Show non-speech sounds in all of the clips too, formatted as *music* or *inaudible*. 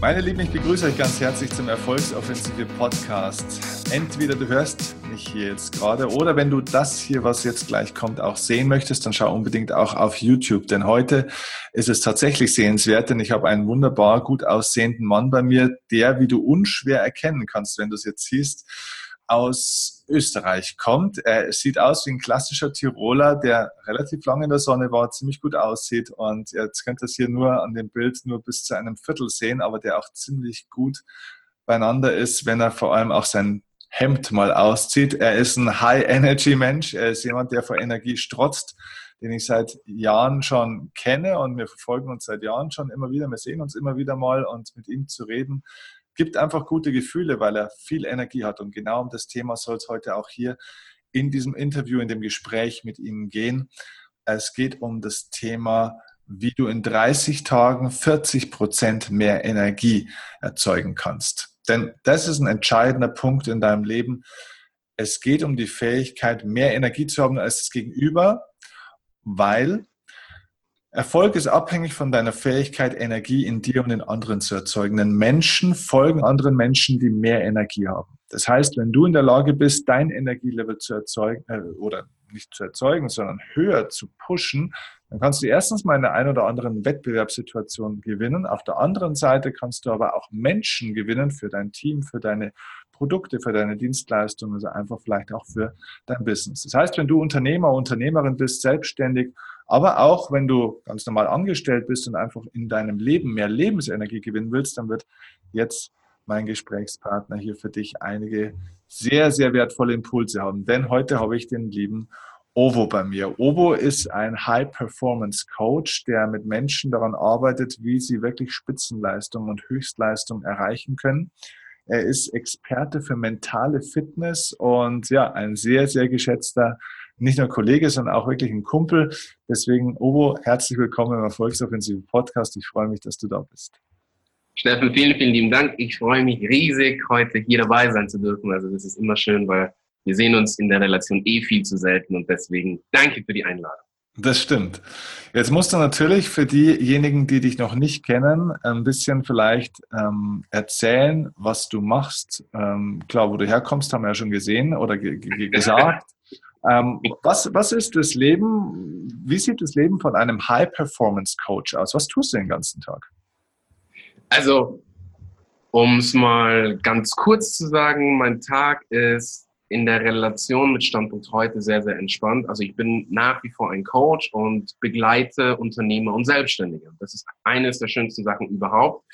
Meine Lieben, ich begrüße euch ganz herzlich zum Erfolgsoffensive Podcast. Entweder du hörst mich hier jetzt gerade oder wenn du das hier, was jetzt gleich kommt, auch sehen möchtest, dann schau unbedingt auch auf YouTube. Denn heute ist es tatsächlich sehenswert, denn ich habe einen wunderbar gut aussehenden Mann bei mir, der, wie du unschwer erkennen kannst, wenn du es jetzt siehst, aus Österreich kommt. Er sieht aus wie ein klassischer Tiroler, der relativ lange in der Sonne war, ziemlich gut aussieht und jetzt könnt ihr es hier nur an dem Bild nur bis zu einem Viertel sehen, aber der auch ziemlich gut beieinander ist, wenn er vor allem auch sein Hemd mal auszieht. Er ist ein High-Energy-Mensch. Er ist jemand, der vor Energie strotzt, den ich seit Jahren schon kenne und wir verfolgen uns seit Jahren schon immer wieder. Wir sehen uns immer wieder mal und mit ihm zu reden gibt einfach gute Gefühle, weil er viel Energie hat. Und genau um das Thema soll es heute auch hier in diesem Interview, in dem Gespräch mit ihm gehen. Es geht um das Thema, wie du in 30 Tagen 40 Prozent mehr Energie erzeugen kannst. Denn das ist ein entscheidender Punkt in deinem Leben. Es geht um die Fähigkeit, mehr Energie zu haben als das Gegenüber, weil Erfolg ist abhängig von deiner Fähigkeit, Energie in dir und in anderen zu erzeugen. Denn Menschen folgen anderen Menschen, die mehr Energie haben. Das heißt, wenn du in der Lage bist, dein Energielevel zu erzeugen, äh, oder nicht zu erzeugen, sondern höher zu pushen, dann kannst du erstens mal in der einen oder anderen Wettbewerbssituation gewinnen. Auf der anderen Seite kannst du aber auch Menschen gewinnen für dein Team, für deine Produkte, für deine Dienstleistungen, also einfach vielleicht auch für dein Business. Das heißt, wenn du Unternehmer, Unternehmerin bist, selbstständig, aber auch wenn du ganz normal angestellt bist und einfach in deinem Leben mehr Lebensenergie gewinnen willst, dann wird jetzt mein Gesprächspartner hier für dich einige sehr, sehr wertvolle Impulse haben. Denn heute habe ich den lieben Ovo bei mir. Ovo ist ein High-Performance-Coach, der mit Menschen daran arbeitet, wie sie wirklich Spitzenleistung und Höchstleistung erreichen können. Er ist Experte für mentale Fitness und ja, ein sehr, sehr geschätzter, nicht nur Kollege, sondern auch wirklich ein Kumpel. Deswegen, Ovo, herzlich willkommen im Erfolgsoffensive Podcast. Ich freue mich, dass du da bist. Steffen, vielen, vielen lieben Dank. Ich freue mich riesig, heute hier dabei sein zu dürfen. Also das ist immer schön, weil wir sehen uns in der Relation eh viel zu selten und deswegen danke für die Einladung. Das stimmt. Jetzt musst du natürlich für diejenigen, die dich noch nicht kennen, ein bisschen vielleicht ähm, erzählen, was du machst. Ähm, klar, wo du herkommst, haben wir ja schon gesehen oder *laughs* gesagt. Ähm, was, was ist das Leben, wie sieht das Leben von einem High-Performance-Coach aus? Was tust du den ganzen Tag? Also, um es mal ganz kurz zu sagen, mein Tag ist in der Relation mit Standpunkt heute sehr, sehr entspannt. Also ich bin nach wie vor ein Coach und begleite Unternehmer und Selbstständige. Das ist eines der schönsten Sachen überhaupt.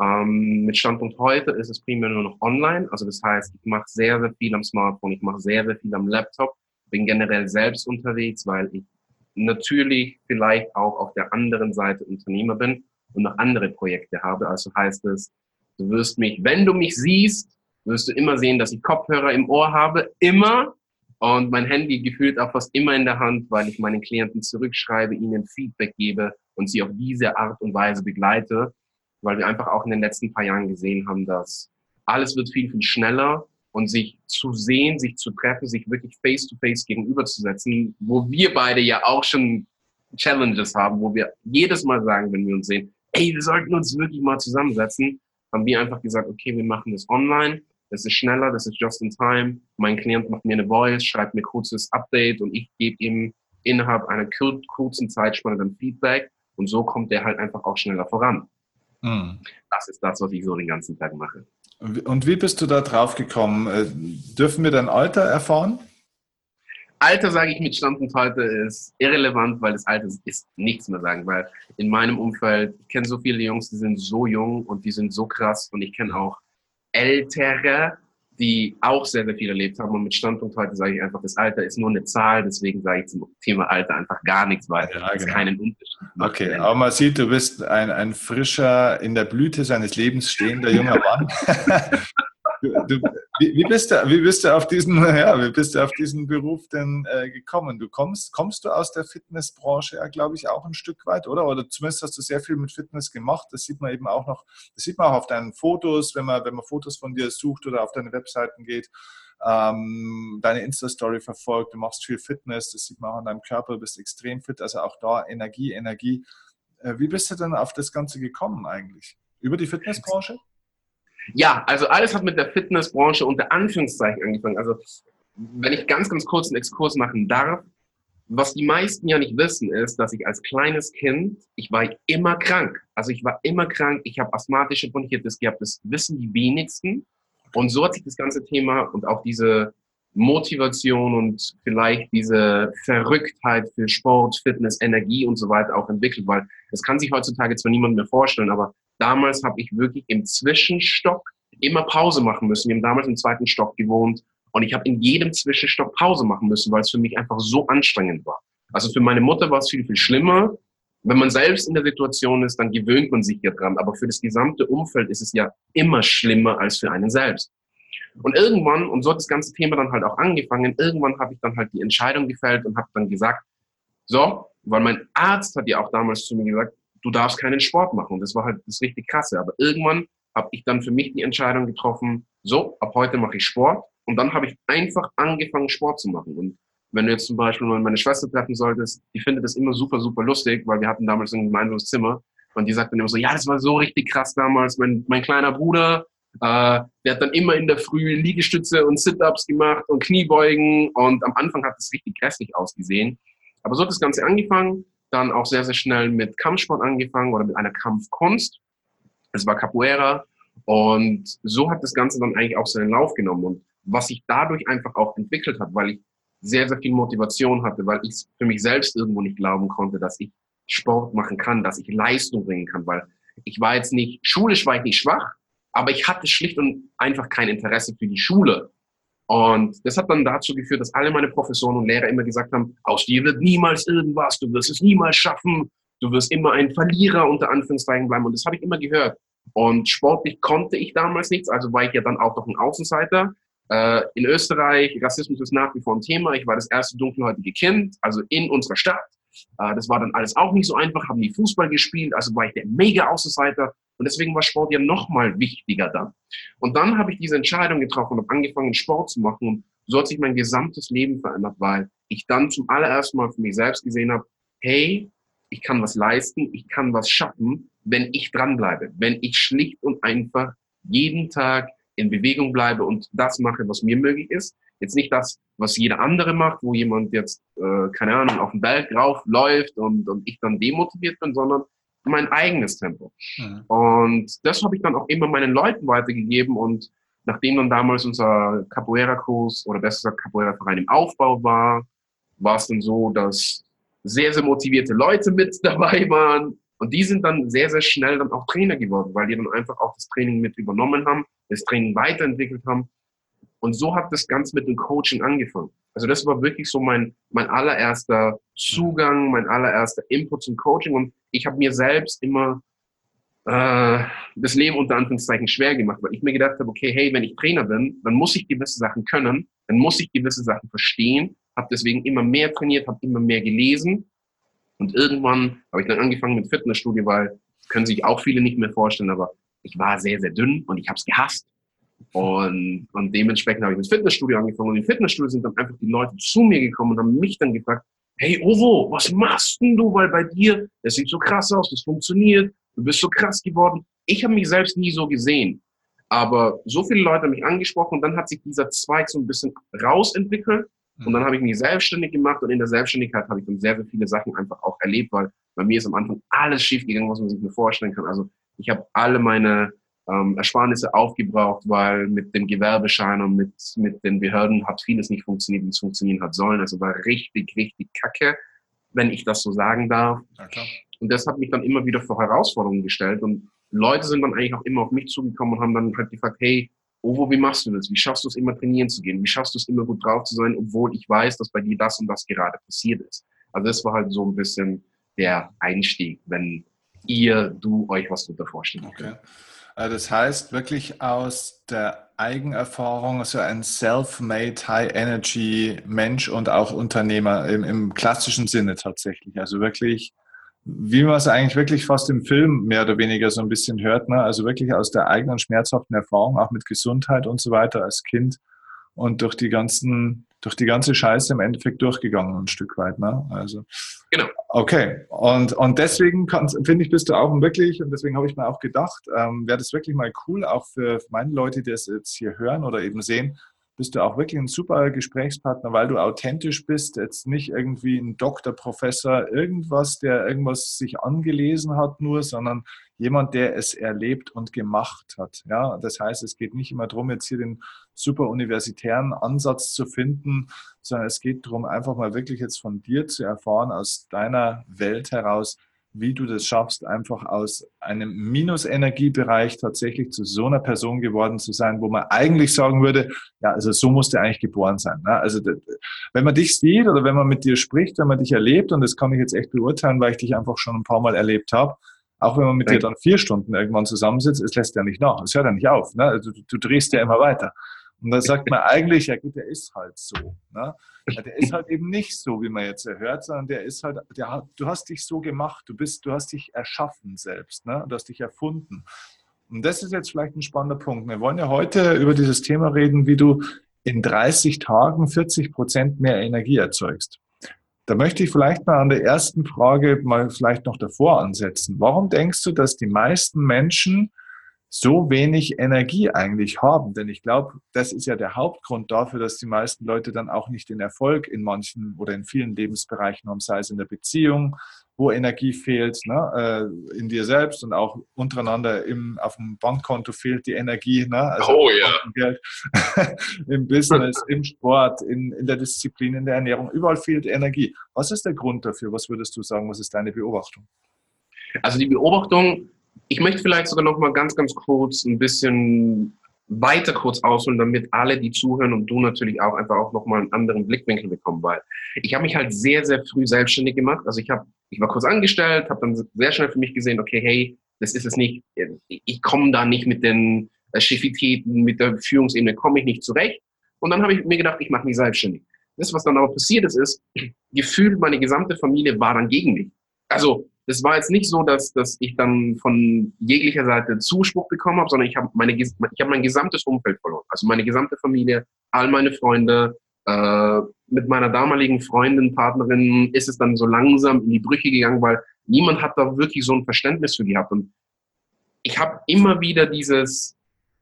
Ähm, mit Standpunkt heute ist es primär nur noch online. Also das heißt, ich mache sehr, sehr viel am Smartphone, ich mache sehr, sehr viel am Laptop, bin generell selbst unterwegs, weil ich natürlich vielleicht auch auf der anderen Seite Unternehmer bin und noch andere Projekte habe. Also heißt es, du wirst mich, wenn du mich siehst, wirst du immer sehen, dass ich Kopfhörer im Ohr habe, immer. Und mein Handy gefühlt auch fast immer in der Hand, weil ich meinen Klienten zurückschreibe, ihnen Feedback gebe und sie auf diese Art und Weise begleite, weil wir einfach auch in den letzten paar Jahren gesehen haben, dass alles wird viel, viel schneller und sich zu sehen, sich zu treffen, sich wirklich face-to-face -face gegenüberzusetzen, wo wir beide ja auch schon Challenges haben, wo wir jedes Mal sagen, wenn wir uns sehen, ey, wir sollten uns wirklich mal zusammensetzen, haben wir einfach gesagt, okay, wir machen das online das ist schneller, das ist just in time. Mein Klient macht mir eine Voice, schreibt mir kurzes Update und ich gebe ihm innerhalb einer kurzen Zeitspanne dann Feedback und so kommt der halt einfach auch schneller voran. Mhm. Das ist das, was ich so den ganzen Tag mache. Und wie bist du da drauf gekommen? Äh, dürfen wir dein Alter erfahren? Alter, sage ich mit Standpunkt heute, ist irrelevant, weil das Alter ist nichts mehr sagen, weil in meinem Umfeld, ich kenne so viele Jungs, die sind so jung und die sind so krass und ich kenne auch Ältere, die auch sehr, sehr viel erlebt haben. Und mit Standpunkt heute sage ich einfach, das Alter ist nur eine Zahl, deswegen sage ich zum Thema Alter einfach gar nichts weiter. Ja, genau. keinen Unterschied. Okay, aber man sieht, du bist ein, ein frischer, in der Blüte seines Lebens stehender junger Mann. *laughs* Du, du, wie, wie, bist du, wie bist du auf diesen, *laughs* ja, wie bist du auf diesen Beruf denn äh, gekommen? Du kommst, kommst du aus der Fitnessbranche ja, glaube ich, auch ein Stück weit, oder? Oder zumindest hast du sehr viel mit Fitness gemacht. Das sieht man eben auch noch, das sieht man auch auf deinen Fotos, wenn man, wenn man Fotos von dir sucht oder auf deine Webseiten geht. Ähm, deine Insta-Story verfolgt, du machst viel Fitness, das sieht man auch an deinem Körper, du bist extrem fit, also auch da Energie, Energie. Äh, wie bist du denn auf das Ganze gekommen eigentlich? Über die Fitnessbranche? Ja, also alles hat mit der Fitnessbranche unter Anführungszeichen angefangen. Also wenn ich ganz, ganz kurz einen Exkurs machen darf, was die meisten ja nicht wissen, ist, dass ich als kleines Kind, ich war immer krank. Also ich war immer krank, ich habe asthmatische Bronchitis gehabt, das wissen die wenigsten. Und so hat sich das ganze Thema und auch diese Motivation und vielleicht diese Verrücktheit für Sport, Fitness, Energie und so weiter auch entwickelt, weil das kann sich heutzutage zwar niemand mehr vorstellen, aber damals habe ich wirklich im Zwischenstock immer Pause machen müssen. Wir haben damals im zweiten Stock gewohnt und ich habe in jedem Zwischenstock Pause machen müssen, weil es für mich einfach so anstrengend war. Also für meine Mutter war es viel, viel schlimmer. Wenn man selbst in der Situation ist, dann gewöhnt man sich ja dran. Aber für das gesamte Umfeld ist es ja immer schlimmer als für einen selbst. Und irgendwann, und so hat das ganze Thema dann halt auch angefangen, irgendwann habe ich dann halt die Entscheidung gefällt und habe dann gesagt, so, weil mein Arzt hat ja auch damals zu mir gesagt, du darfst keinen Sport machen. Und das war halt das richtig krasse. Aber irgendwann habe ich dann für mich die Entscheidung getroffen, so, ab heute mache ich Sport. Und dann habe ich einfach angefangen, Sport zu machen. Und wenn du jetzt zum Beispiel mal meine Schwester treffen solltest, die findet das immer super, super lustig, weil wir hatten damals ein gemeinsames Zimmer. Und die sagt dann immer so, ja, das war so richtig krass damals. Mein, mein kleiner Bruder, äh, der hat dann immer in der Früh Liegestütze und Sit-Ups gemacht und Kniebeugen. Und am Anfang hat es richtig grässlich ausgesehen. Aber so hat das Ganze angefangen. Dann auch sehr, sehr schnell mit Kampfsport angefangen oder mit einer Kampfkunst. Es war Capoeira. Und so hat das Ganze dann eigentlich auch seinen Lauf genommen. Und was sich dadurch einfach auch entwickelt hat, weil ich sehr, sehr viel Motivation hatte, weil ich für mich selbst irgendwo nicht glauben konnte, dass ich Sport machen kann, dass ich Leistung bringen kann, weil ich war jetzt nicht, schulisch war ich nicht schwach, aber ich hatte schlicht und einfach kein Interesse für die Schule. Und das hat dann dazu geführt, dass alle meine Professoren und Lehrer immer gesagt haben, aus dir wird niemals irgendwas, du wirst es niemals schaffen, du wirst immer ein Verlierer unter Anführungszeichen bleiben. Und das habe ich immer gehört. Und sportlich konnte ich damals nichts, also war ich ja dann auch noch ein Außenseiter. Äh, in Österreich, Rassismus ist nach wie vor ein Thema. Ich war das erste dunkelhäutige Kind, also in unserer Stadt. Äh, das war dann alles auch nicht so einfach, haben die Fußball gespielt, also war ich der mega Außenseiter. Und deswegen war Sport ja nochmal wichtiger dann. Und dann habe ich diese Entscheidung getroffen und habe angefangen, Sport zu machen. Und so hat sich mein gesamtes Leben verändert, weil ich dann zum allerersten Mal für mich selbst gesehen habe, hey, ich kann was leisten, ich kann was schaffen, wenn ich dranbleibe, wenn ich schlicht und einfach jeden Tag in Bewegung bleibe und das mache, was mir möglich ist. Jetzt nicht das, was jeder andere macht, wo jemand jetzt, äh, keine Ahnung, auf den Berg rauf läuft und, und ich dann demotiviert bin, sondern mein eigenes Tempo. Mhm. Und das habe ich dann auch immer meinen Leuten weitergegeben und nachdem dann damals unser Capoeira-Kurs oder besser gesagt Capoeira-Verein im Aufbau war, war es dann so, dass sehr, sehr motivierte Leute mit *laughs* dabei waren und die sind dann sehr, sehr schnell dann auch Trainer geworden, weil die dann einfach auch das Training mit übernommen haben, das Training weiterentwickelt haben. Und so hat das Ganze mit dem Coaching angefangen. Also das war wirklich so mein, mein allererster Zugang, mein allererster Input zum Coaching. Und ich habe mir selbst immer äh, das Leben unter Anführungszeichen schwer gemacht, weil ich mir gedacht habe, okay, hey, wenn ich Trainer bin, dann muss ich gewisse Sachen können, dann muss ich gewisse Sachen verstehen, habe deswegen immer mehr trainiert, habe immer mehr gelesen. Und irgendwann habe ich dann angefangen mit Fitnessstudio, weil können sich auch viele nicht mehr vorstellen, aber ich war sehr, sehr dünn und ich habe es gehasst. Und, und dementsprechend habe ich mit Fitnessstudio angefangen. Und im Fitnessstudio sind dann einfach die Leute zu mir gekommen und haben mich dann gefragt, hey Ovo, was machst denn du? Weil bei dir, das sieht so krass aus, das funktioniert, du bist so krass geworden. Ich habe mich selbst nie so gesehen. Aber so viele Leute haben mich angesprochen und dann hat sich dieser Zweig so ein bisschen rausentwickelt. Und dann habe ich mich selbstständig gemacht und in der Selbstständigkeit habe ich dann sehr, sehr viele Sachen einfach auch erlebt, weil bei mir ist am Anfang alles schief gegangen, was man sich mir vorstellen kann. Also ich habe alle meine ähm, Ersparnisse aufgebraucht, weil mit dem Gewerbeschein und mit, mit den Behörden hat vieles nicht funktioniert, wie es funktionieren hat sollen. Also war richtig, richtig kacke, wenn ich das so sagen darf. Okay. Und das hat mich dann immer wieder vor Herausforderungen gestellt. Und Leute sind dann eigentlich auch immer auf mich zugekommen und haben dann halt gefragt, hey, Ovo, wie machst du das? Wie schaffst du es immer trainieren zu gehen? Wie schaffst du es immer gut drauf zu sein, obwohl ich weiß, dass bei dir das und das gerade passiert ist? Also das war halt so ein bisschen der Einstieg, wenn ihr, du euch was darunter vorstellen okay. könnt. Äh, das heißt wirklich aus der Eigenerfahrung, so ein self-made High-Energy Mensch und auch Unternehmer im, im, klassischen Sinne tatsächlich. Also wirklich, wie man es eigentlich wirklich fast im Film mehr oder weniger so ein bisschen hört, ne? also wirklich aus der eigenen schmerzhaften Erfahrung, auch mit Gesundheit und so weiter als Kind und durch die ganzen durch die ganze Scheiße im Endeffekt durchgegangen, ein Stück weit. Ne? Also, genau. Okay. Und, und deswegen finde ich, bist du auch wirklich, und deswegen habe ich mir auch gedacht, ähm, wäre das wirklich mal cool, auch für meine Leute, die das jetzt hier hören oder eben sehen, bist du auch wirklich ein super Gesprächspartner, weil du authentisch bist, jetzt nicht irgendwie ein Doktor, Professor, irgendwas, der irgendwas sich angelesen hat nur, sondern jemand, der es erlebt und gemacht hat. Ja, das heißt, es geht nicht immer darum, jetzt hier den super universitären Ansatz zu finden, sondern es geht darum, einfach mal wirklich jetzt von dir zu erfahren, aus deiner Welt heraus, wie du das schaffst, einfach aus einem Minusenergiebereich tatsächlich zu so einer Person geworden zu sein, wo man eigentlich sagen würde, ja, also so musst du eigentlich geboren sein. Ne? Also wenn man dich sieht oder wenn man mit dir spricht, wenn man dich erlebt, und das kann ich jetzt echt beurteilen, weil ich dich einfach schon ein paar Mal erlebt habe, auch wenn man mit dir dann vier Stunden irgendwann zusammensitzt, es lässt ja nicht nach, es hört ja nicht auf. Ne? Also du, du drehst ja immer weiter. Und da sagt man eigentlich, ja gut, der ist halt so. Ne? Der ist halt eben nicht so, wie man jetzt erhört, sondern der ist halt, der hat, du hast dich so gemacht, du bist, du hast dich erschaffen selbst, ne? du hast dich erfunden. Und das ist jetzt vielleicht ein spannender Punkt. Wir wollen ja heute über dieses Thema reden, wie du in 30 Tagen 40 Prozent mehr Energie erzeugst. Da möchte ich vielleicht mal an der ersten Frage mal vielleicht noch davor ansetzen. Warum denkst du, dass die meisten Menschen so wenig Energie eigentlich haben. Denn ich glaube, das ist ja der Hauptgrund dafür, dass die meisten Leute dann auch nicht den Erfolg in manchen oder in vielen Lebensbereichen haben, sei es in der Beziehung, wo Energie fehlt, ne, äh, in dir selbst und auch untereinander im, auf dem Bankkonto fehlt die Energie. Ne, also oh ja. Geld, *laughs* Im Business, im Sport, in, in der Disziplin, in der Ernährung, überall fehlt Energie. Was ist der Grund dafür? Was würdest du sagen? Was ist deine Beobachtung? Also die Beobachtung ich möchte vielleicht sogar noch mal ganz, ganz kurz ein bisschen weiter kurz ausholen, damit alle, die zuhören und du natürlich auch einfach auch noch mal einen anderen Blickwinkel bekommen, weil ich habe mich halt sehr, sehr früh selbstständig gemacht. Also ich habe, ich war kurz angestellt, habe dann sehr schnell für mich gesehen, okay, hey, das ist es nicht, ich komme da nicht mit den Schiffitäten, mit der Führungsebene komme ich nicht zurecht. Und dann habe ich mir gedacht, ich mache mich selbstständig. Das, was dann aber passiert ist, ist, *clears throat* gefühlt meine gesamte Familie war dann gegen mich. Also das war jetzt nicht so, dass, dass ich dann von jeglicher Seite Zuspruch bekommen habe, sondern ich habe habe mein gesamtes Umfeld verloren. Also meine gesamte Familie, all meine Freunde, äh, mit meiner damaligen Freundin, Partnerin ist es dann so langsam in die Brüche gegangen, weil niemand hat da wirklich so ein Verständnis für gehabt. Und ich habe immer wieder dieses,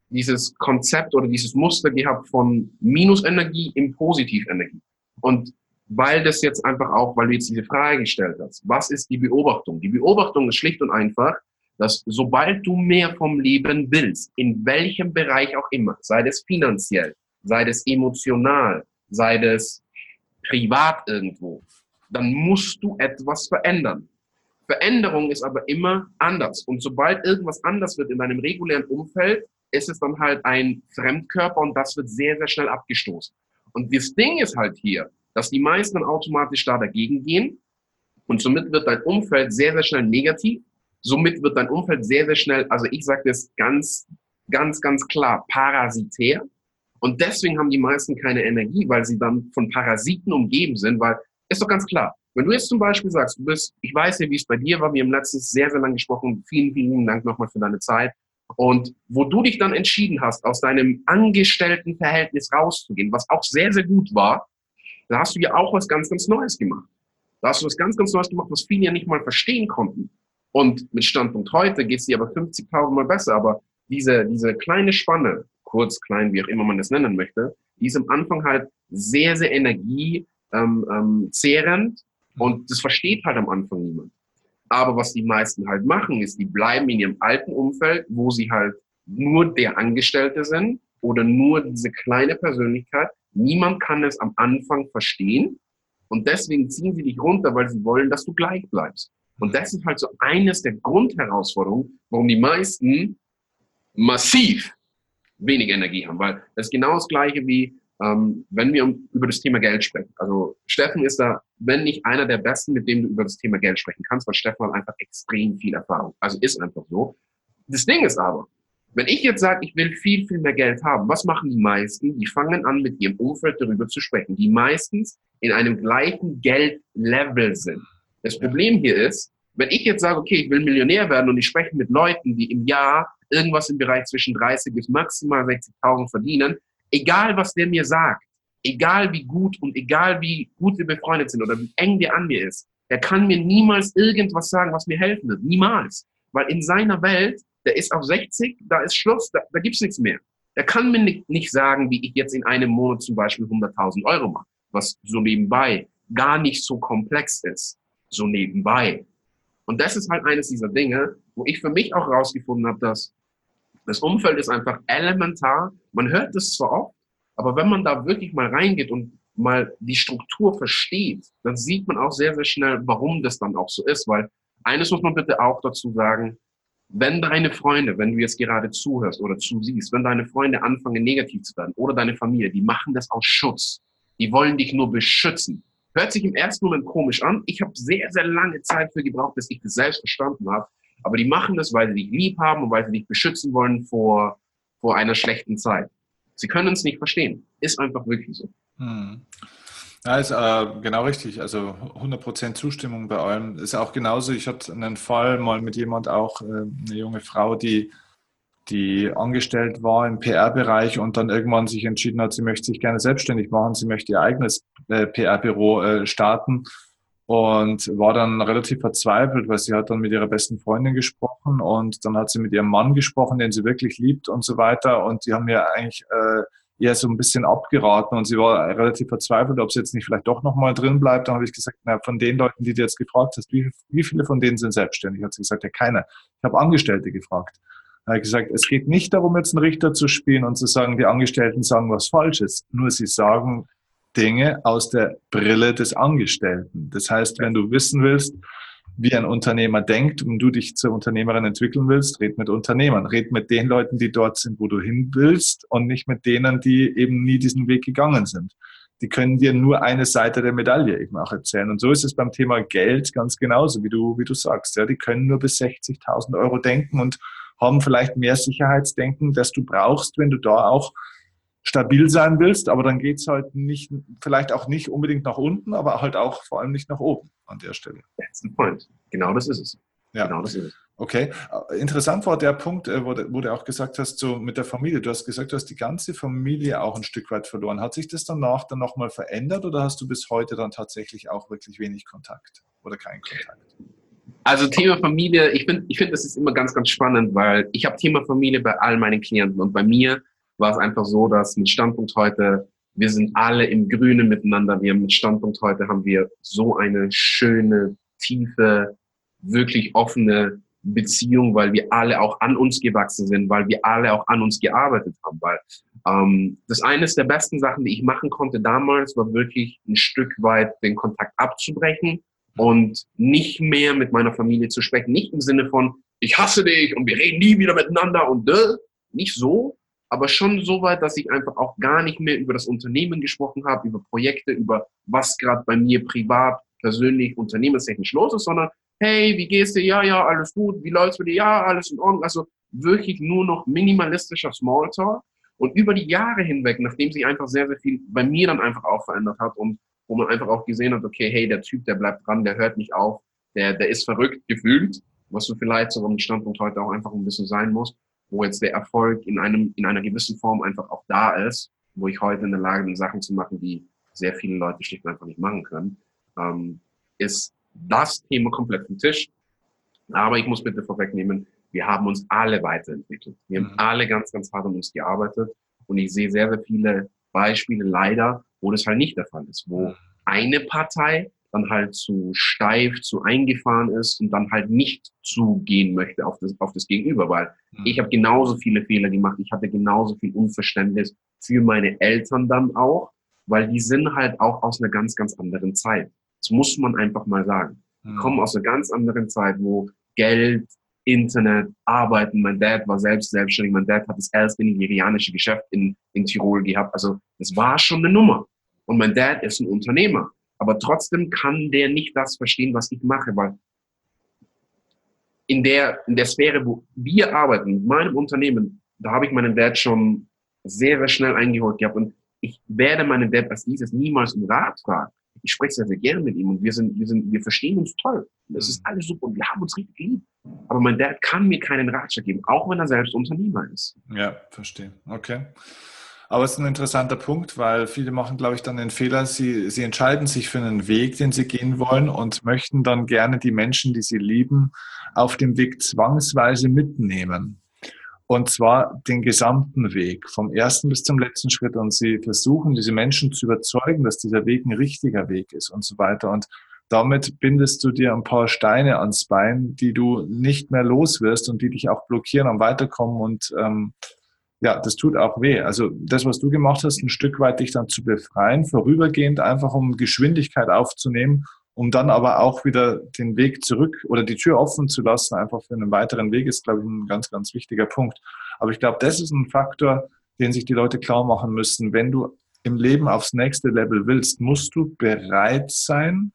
dieses Konzept oder dieses Muster gehabt von Minusenergie in Positivenergie. Und weil das jetzt einfach auch, weil du jetzt diese Frage gestellt hast, was ist die Beobachtung? Die Beobachtung ist schlicht und einfach, dass sobald du mehr vom Leben willst, in welchem Bereich auch immer, sei das finanziell, sei das emotional, sei das privat irgendwo, dann musst du etwas verändern. Veränderung ist aber immer anders. Und sobald irgendwas anders wird in deinem regulären Umfeld, ist es dann halt ein Fremdkörper und das wird sehr, sehr schnell abgestoßen. Und das Ding ist halt hier, dass die meisten automatisch da dagegen gehen und somit wird dein Umfeld sehr, sehr schnell negativ. Somit wird dein Umfeld sehr, sehr schnell, also ich sage das ganz, ganz, ganz klar, parasitär. Und deswegen haben die meisten keine Energie, weil sie dann von Parasiten umgeben sind, weil ist doch ganz klar. Wenn du jetzt zum Beispiel sagst, du bist, ich weiß ja, wie es bei dir war, wir haben letztens sehr, sehr lange gesprochen. Vielen, vielen Dank nochmal für deine Zeit. Und wo du dich dann entschieden hast, aus deinem Angestelltenverhältnis rauszugehen, was auch sehr, sehr gut war, da hast du ja auch was ganz, ganz Neues gemacht. Da hast du was ganz, ganz Neues gemacht, was viele ja nicht mal verstehen konnten. Und mit Standpunkt heute geht es dir aber 50.000 Mal besser. Aber diese, diese kleine Spanne, kurz, klein, wie auch immer man das nennen möchte, die ist am Anfang halt sehr, sehr energiezehrend ähm, ähm, und das versteht halt am Anfang niemand. Aber was die meisten halt machen, ist, die bleiben in ihrem alten Umfeld, wo sie halt nur der Angestellte sind oder nur diese kleine Persönlichkeit Niemand kann es am Anfang verstehen. Und deswegen ziehen sie dich runter, weil sie wollen, dass du gleich bleibst. Und das ist halt so eines der Grundherausforderungen, warum die meisten massiv wenig Energie haben. Weil das ist genau das Gleiche wie, ähm, wenn wir über das Thema Geld sprechen. Also Steffen ist da, wenn nicht einer der Besten, mit dem du über das Thema Geld sprechen kannst, weil Steffen hat einfach extrem viel Erfahrung. Also ist einfach so. Das Ding ist aber, wenn ich jetzt sage, ich will viel, viel mehr Geld haben, was machen die meisten? Die fangen an, mit ihrem Umfeld darüber zu sprechen, die meistens in einem gleichen Geldlevel sind. Das Problem hier ist, wenn ich jetzt sage, okay, ich will Millionär werden und ich spreche mit Leuten, die im Jahr irgendwas im Bereich zwischen 30 bis maximal 60.000 verdienen, egal was der mir sagt, egal wie gut und egal wie gut wir befreundet sind oder wie eng der an mir ist, der kann mir niemals irgendwas sagen, was mir helfen wird. Niemals. Weil in seiner Welt, der ist auf 60, da ist Schluss, da, da gibt's nichts mehr. Der kann mir nicht, nicht sagen, wie ich jetzt in einem Monat zum Beispiel 100.000 Euro mache, was so nebenbei gar nicht so komplex ist. So nebenbei. Und das ist halt eines dieser Dinge, wo ich für mich auch rausgefunden habe, dass das Umfeld ist einfach elementar. Man hört das zwar oft, aber wenn man da wirklich mal reingeht und mal die Struktur versteht, dann sieht man auch sehr, sehr schnell, warum das dann auch so ist. Weil eines muss man bitte auch dazu sagen, wenn deine Freunde, wenn du jetzt gerade zuhörst oder zusiehst, wenn deine Freunde anfangen negativ zu werden oder deine Familie, die machen das aus Schutz. Die wollen dich nur beschützen. Hört sich im ersten Moment komisch an. Ich habe sehr, sehr lange Zeit für gebraucht, bis ich das selbst verstanden habe. Aber die machen das, weil sie dich lieb haben und weil sie dich beschützen wollen vor, vor einer schlechten Zeit. Sie können es nicht verstehen. Ist einfach wirklich so. Hm. Ja, ist äh, genau richtig. Also 100% Zustimmung bei allem. Ist auch genauso. Ich hatte einen Fall mal mit jemand auch, äh, eine junge Frau, die, die angestellt war im PR-Bereich und dann irgendwann sich entschieden hat, sie möchte sich gerne selbstständig machen. Sie möchte ihr eigenes äh, PR-Büro äh, starten und war dann relativ verzweifelt, weil sie hat dann mit ihrer besten Freundin gesprochen und dann hat sie mit ihrem Mann gesprochen, den sie wirklich liebt und so weiter. Und die haben mir eigentlich äh, eher so ein bisschen abgeraten und sie war relativ verzweifelt, ob sie jetzt nicht vielleicht doch nochmal drin bleibt. Dann habe ich gesagt, na, von den Leuten, die du jetzt gefragt hast, wie, wie viele von denen sind selbstständig? Hat sie gesagt, ja, keiner. Ich habe Angestellte gefragt. Er hat gesagt, es geht nicht darum, jetzt einen Richter zu spielen und zu sagen, die Angestellten sagen was Falsches. Nur sie sagen Dinge aus der Brille des Angestellten. Das heißt, wenn du wissen willst, wie ein Unternehmer denkt und du dich zur Unternehmerin entwickeln willst, red mit Unternehmern, red mit den Leuten, die dort sind, wo du hin willst und nicht mit denen, die eben nie diesen Weg gegangen sind. Die können dir nur eine Seite der Medaille eben auch erzählen. Und so ist es beim Thema Geld ganz genauso, wie du, wie du sagst. Ja, die können nur bis 60.000 Euro denken und haben vielleicht mehr Sicherheitsdenken, das du brauchst, wenn du da auch stabil sein willst, aber dann geht es halt nicht, vielleicht auch nicht unbedingt nach unten, aber halt auch vor allem nicht nach oben an der Stelle. That's the point. Genau das ist es. Ja. Genau das ist es. Okay. Interessant war der Punkt, äh, wo du, auch gesagt hast, so mit der Familie. Du hast gesagt, du hast die ganze Familie auch ein Stück weit verloren. Hat sich das danach dann nochmal verändert oder hast du bis heute dann tatsächlich auch wirklich wenig Kontakt oder keinen Kontakt? Also Thema Familie, ich finde, ich finde, das ist immer ganz, ganz spannend, weil ich habe Thema Familie bei all meinen Klienten und bei mir war es einfach so, dass mit Standpunkt heute, wir sind alle im Grünen miteinander. Wir mit Standpunkt heute haben wir so eine schöne, tiefe, wirklich offene Beziehung, weil wir alle auch an uns gewachsen sind, weil wir alle auch an uns gearbeitet haben. Weil ähm, das eines der besten Sachen, die ich machen konnte damals, war wirklich ein Stück weit den Kontakt abzubrechen und nicht mehr mit meiner Familie zu sprechen. Nicht im Sinne von, ich hasse dich und wir reden nie wieder miteinander und äh, nicht so, aber schon so weit, dass ich einfach auch gar nicht mehr über das Unternehmen gesprochen habe, über Projekte, über was gerade bei mir privat, persönlich, unternehmenstechnisch los ist, sondern hey, wie geht's dir? Ja, ja, alles gut. Wie läuft's für dir? Ja, alles in Ordnung. Also wirklich nur noch minimalistischer Smalltalk. Und über die Jahre hinweg, nachdem sich einfach sehr, sehr viel bei mir dann einfach auch verändert hat und wo man einfach auch gesehen hat, okay, hey, der Typ, der bleibt dran, der hört nicht auf, der, der ist verrückt gefühlt, was du vielleicht so am Standpunkt heute auch einfach ein bisschen sein muss wo jetzt der Erfolg in einem, in einer gewissen Form einfach auch da ist, wo ich heute in der Lage bin, Sachen zu machen, die sehr viele Leute schlicht und einfach nicht machen können, ähm, ist das Thema komplett vom Tisch. Aber ich muss bitte vorwegnehmen, wir haben uns alle weiterentwickelt. Wir haben mhm. alle ganz, ganz hart an uns gearbeitet. Und ich sehe sehr, sehr viele Beispiele leider, wo das halt nicht der Fall ist, wo mhm. eine Partei dann halt zu steif, zu eingefahren ist und dann halt nicht zugehen möchte auf das, auf das Gegenüber, weil mhm. ich habe genauso viele Fehler gemacht, ich hatte genauso viel Unverständnis für meine Eltern dann auch, weil die sind halt auch aus einer ganz, ganz anderen Zeit. Das muss man einfach mal sagen. Die mhm. kommen aus einer ganz anderen Zeit, wo Geld, Internet, Arbeiten, mein Dad war selbst selbstständig, mein Dad hat das erste nigerianische Geschäft in, in Tirol gehabt, also es war schon eine Nummer. Und mein Dad ist ein Unternehmer. Aber trotzdem kann der nicht das verstehen, was ich mache, weil in der, in der Sphäre, wo wir arbeiten, in meinem Unternehmen, da habe ich meinen Dad schon sehr, sehr schnell eingeholt gehabt und ich werde meinen Dad als dieses niemals um Rat fragen. Ich spreche sehr, sehr gerne mit ihm und wir sind, wir sind, wir verstehen uns toll. Das ist alles super und wir haben uns richtig lieb. Aber mein Dad kann mir keinen Ratschlag geben, auch wenn er selbst Unternehmer ist. Ja, verstehe. Okay. Aber es ist ein interessanter Punkt, weil viele machen, glaube ich, dann den Fehler, sie, sie entscheiden sich für einen Weg, den sie gehen wollen und möchten dann gerne die Menschen, die sie lieben, auf dem Weg zwangsweise mitnehmen. Und zwar den gesamten Weg, vom ersten bis zum letzten Schritt. Und sie versuchen, diese Menschen zu überzeugen, dass dieser Weg ein richtiger Weg ist und so weiter. Und damit bindest du dir ein paar Steine ans Bein, die du nicht mehr los wirst und die dich auch blockieren am Weiterkommen und ähm, ja, das tut auch weh. Also das, was du gemacht hast, ein Stück weit dich dann zu befreien, vorübergehend einfach um Geschwindigkeit aufzunehmen, um dann aber auch wieder den Weg zurück oder die Tür offen zu lassen, einfach für einen weiteren Weg, ist, glaube ich, ein ganz, ganz wichtiger Punkt. Aber ich glaube, das ist ein Faktor, den sich die Leute klar machen müssen. Wenn du im Leben aufs nächste Level willst, musst du bereit sein,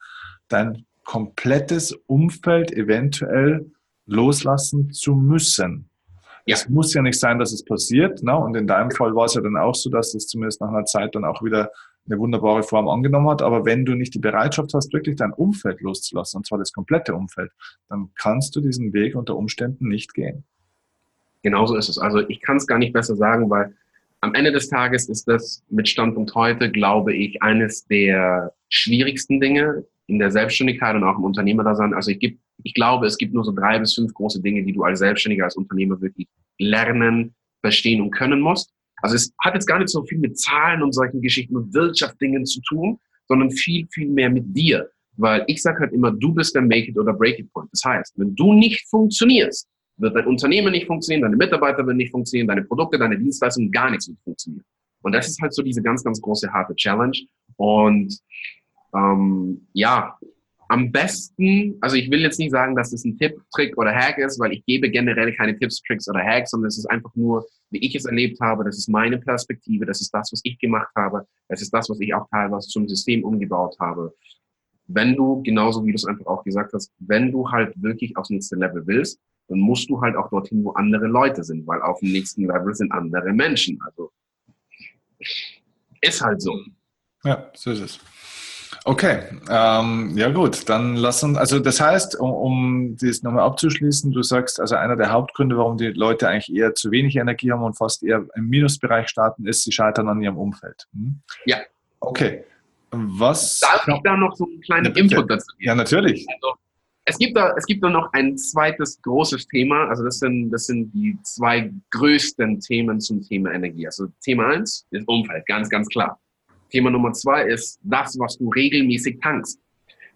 dein komplettes Umfeld eventuell loslassen zu müssen. Ja. Es muss ja nicht sein, dass es passiert. Ne? Und in deinem Fall war es ja dann auch so, dass es zumindest nach einer Zeit dann auch wieder eine wunderbare Form angenommen hat. Aber wenn du nicht die Bereitschaft hast, wirklich dein Umfeld loszulassen, und zwar das komplette Umfeld, dann kannst du diesen Weg unter Umständen nicht gehen. Genauso ist es. Also ich kann es gar nicht besser sagen, weil am Ende des Tages ist das mit Standpunkt heute, glaube ich, eines der schwierigsten Dinge in der Selbstständigkeit und auch im Unternehmerdasein. Also ich, gibt, ich glaube, es gibt nur so drei bis fünf große Dinge, die du als Selbstständiger, als Unternehmer wirklich lernen, verstehen und können musst. Also es hat jetzt gar nicht so viel mit Zahlen und solchen Geschichten und Wirtschaftsdingen zu tun, sondern viel, viel mehr mit dir. Weil ich sage halt immer, du bist der Make it oder Break it Point. Das heißt, wenn du nicht funktionierst, wird dein Unternehmen nicht funktionieren, deine Mitarbeiter werden nicht funktionieren, deine Produkte, deine Dienstleistungen, gar nichts wird funktionieren. Und das ist halt so diese ganz, ganz große, harte Challenge. Und ähm, ja, am besten, also ich will jetzt nicht sagen, dass es ein Tipp, Trick oder Hack ist, weil ich gebe generell keine Tipps, Tricks oder Hacks, sondern es ist einfach nur, wie ich es erlebt habe, das ist meine Perspektive, das ist das, was ich gemacht habe, das ist das, was ich auch teilweise zum System umgebaut habe. Wenn du, genauso wie du es einfach auch gesagt hast, wenn du halt wirklich aufs nächste Level willst, dann musst du halt auch dorthin, wo andere Leute sind, weil auf dem nächsten Level sind andere Menschen. Also ist halt so. Ja, so ist es. Okay, ähm, ja gut, dann lass uns, also das heißt, um, um das nochmal abzuschließen, du sagst, also einer der Hauptgründe, warum die Leute eigentlich eher zu wenig Energie haben und fast eher im Minusbereich starten, ist, sie scheitern an ihrem Umfeld. Hm? Ja. Okay. Was? Darf ich da noch so einen kleinen ja, Input dazu geben? Ja, natürlich. Also, es gibt da, es gibt da noch ein zweites großes Thema. Also das sind, das sind die zwei größten Themen zum Thema Energie. Also Thema eins ist Umfeld, ganz, ganz klar. Thema Nummer zwei ist das, was du regelmäßig tankst.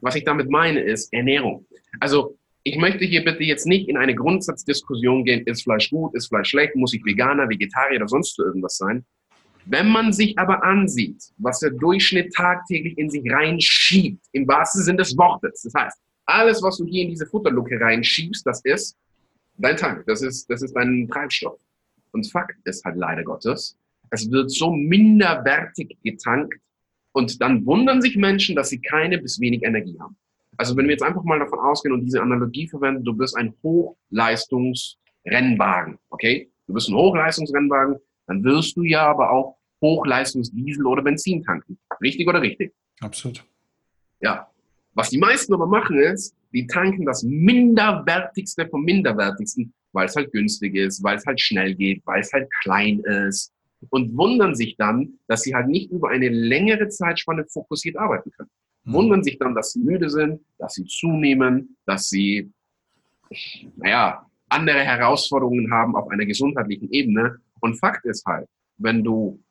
Was ich damit meine, ist Ernährung. Also ich möchte hier bitte jetzt nicht in eine Grundsatzdiskussion gehen, ist Fleisch gut, ist Fleisch schlecht, muss ich Veganer, Vegetarier oder sonst irgendwas sein. Wenn man sich aber ansieht, was der Durchschnitt tagtäglich in sich reinschiebt, im wahrsten Sinne des Wortes, das heißt, alles, was du hier in diese Futterluke reinschiebst, das ist dein Tank, das ist, das ist dein Treibstoff. Und Fakt ist halt leider Gottes, es wird so minderwertig getankt und dann wundern sich Menschen, dass sie keine bis wenig Energie haben. Also wenn wir jetzt einfach mal davon ausgehen und diese Analogie verwenden, du bist ein Hochleistungsrennwagen, okay? Du bist ein Hochleistungsrennwagen, dann wirst du ja aber auch Hochleistungsdiesel oder Benzin tanken. Richtig oder richtig? Absolut. Ja, was die meisten aber machen ist, die tanken das Minderwertigste vom Minderwertigsten, weil es halt günstig ist, weil es halt schnell geht, weil es halt klein ist und wundern sich dann, dass sie halt nicht über eine längere Zeitspanne fokussiert arbeiten können. Mhm. Wundern sich dann, dass sie müde sind, dass sie zunehmen, dass sie, naja, andere Herausforderungen haben auf einer gesundheitlichen Ebene. Und Fakt ist halt, wenn du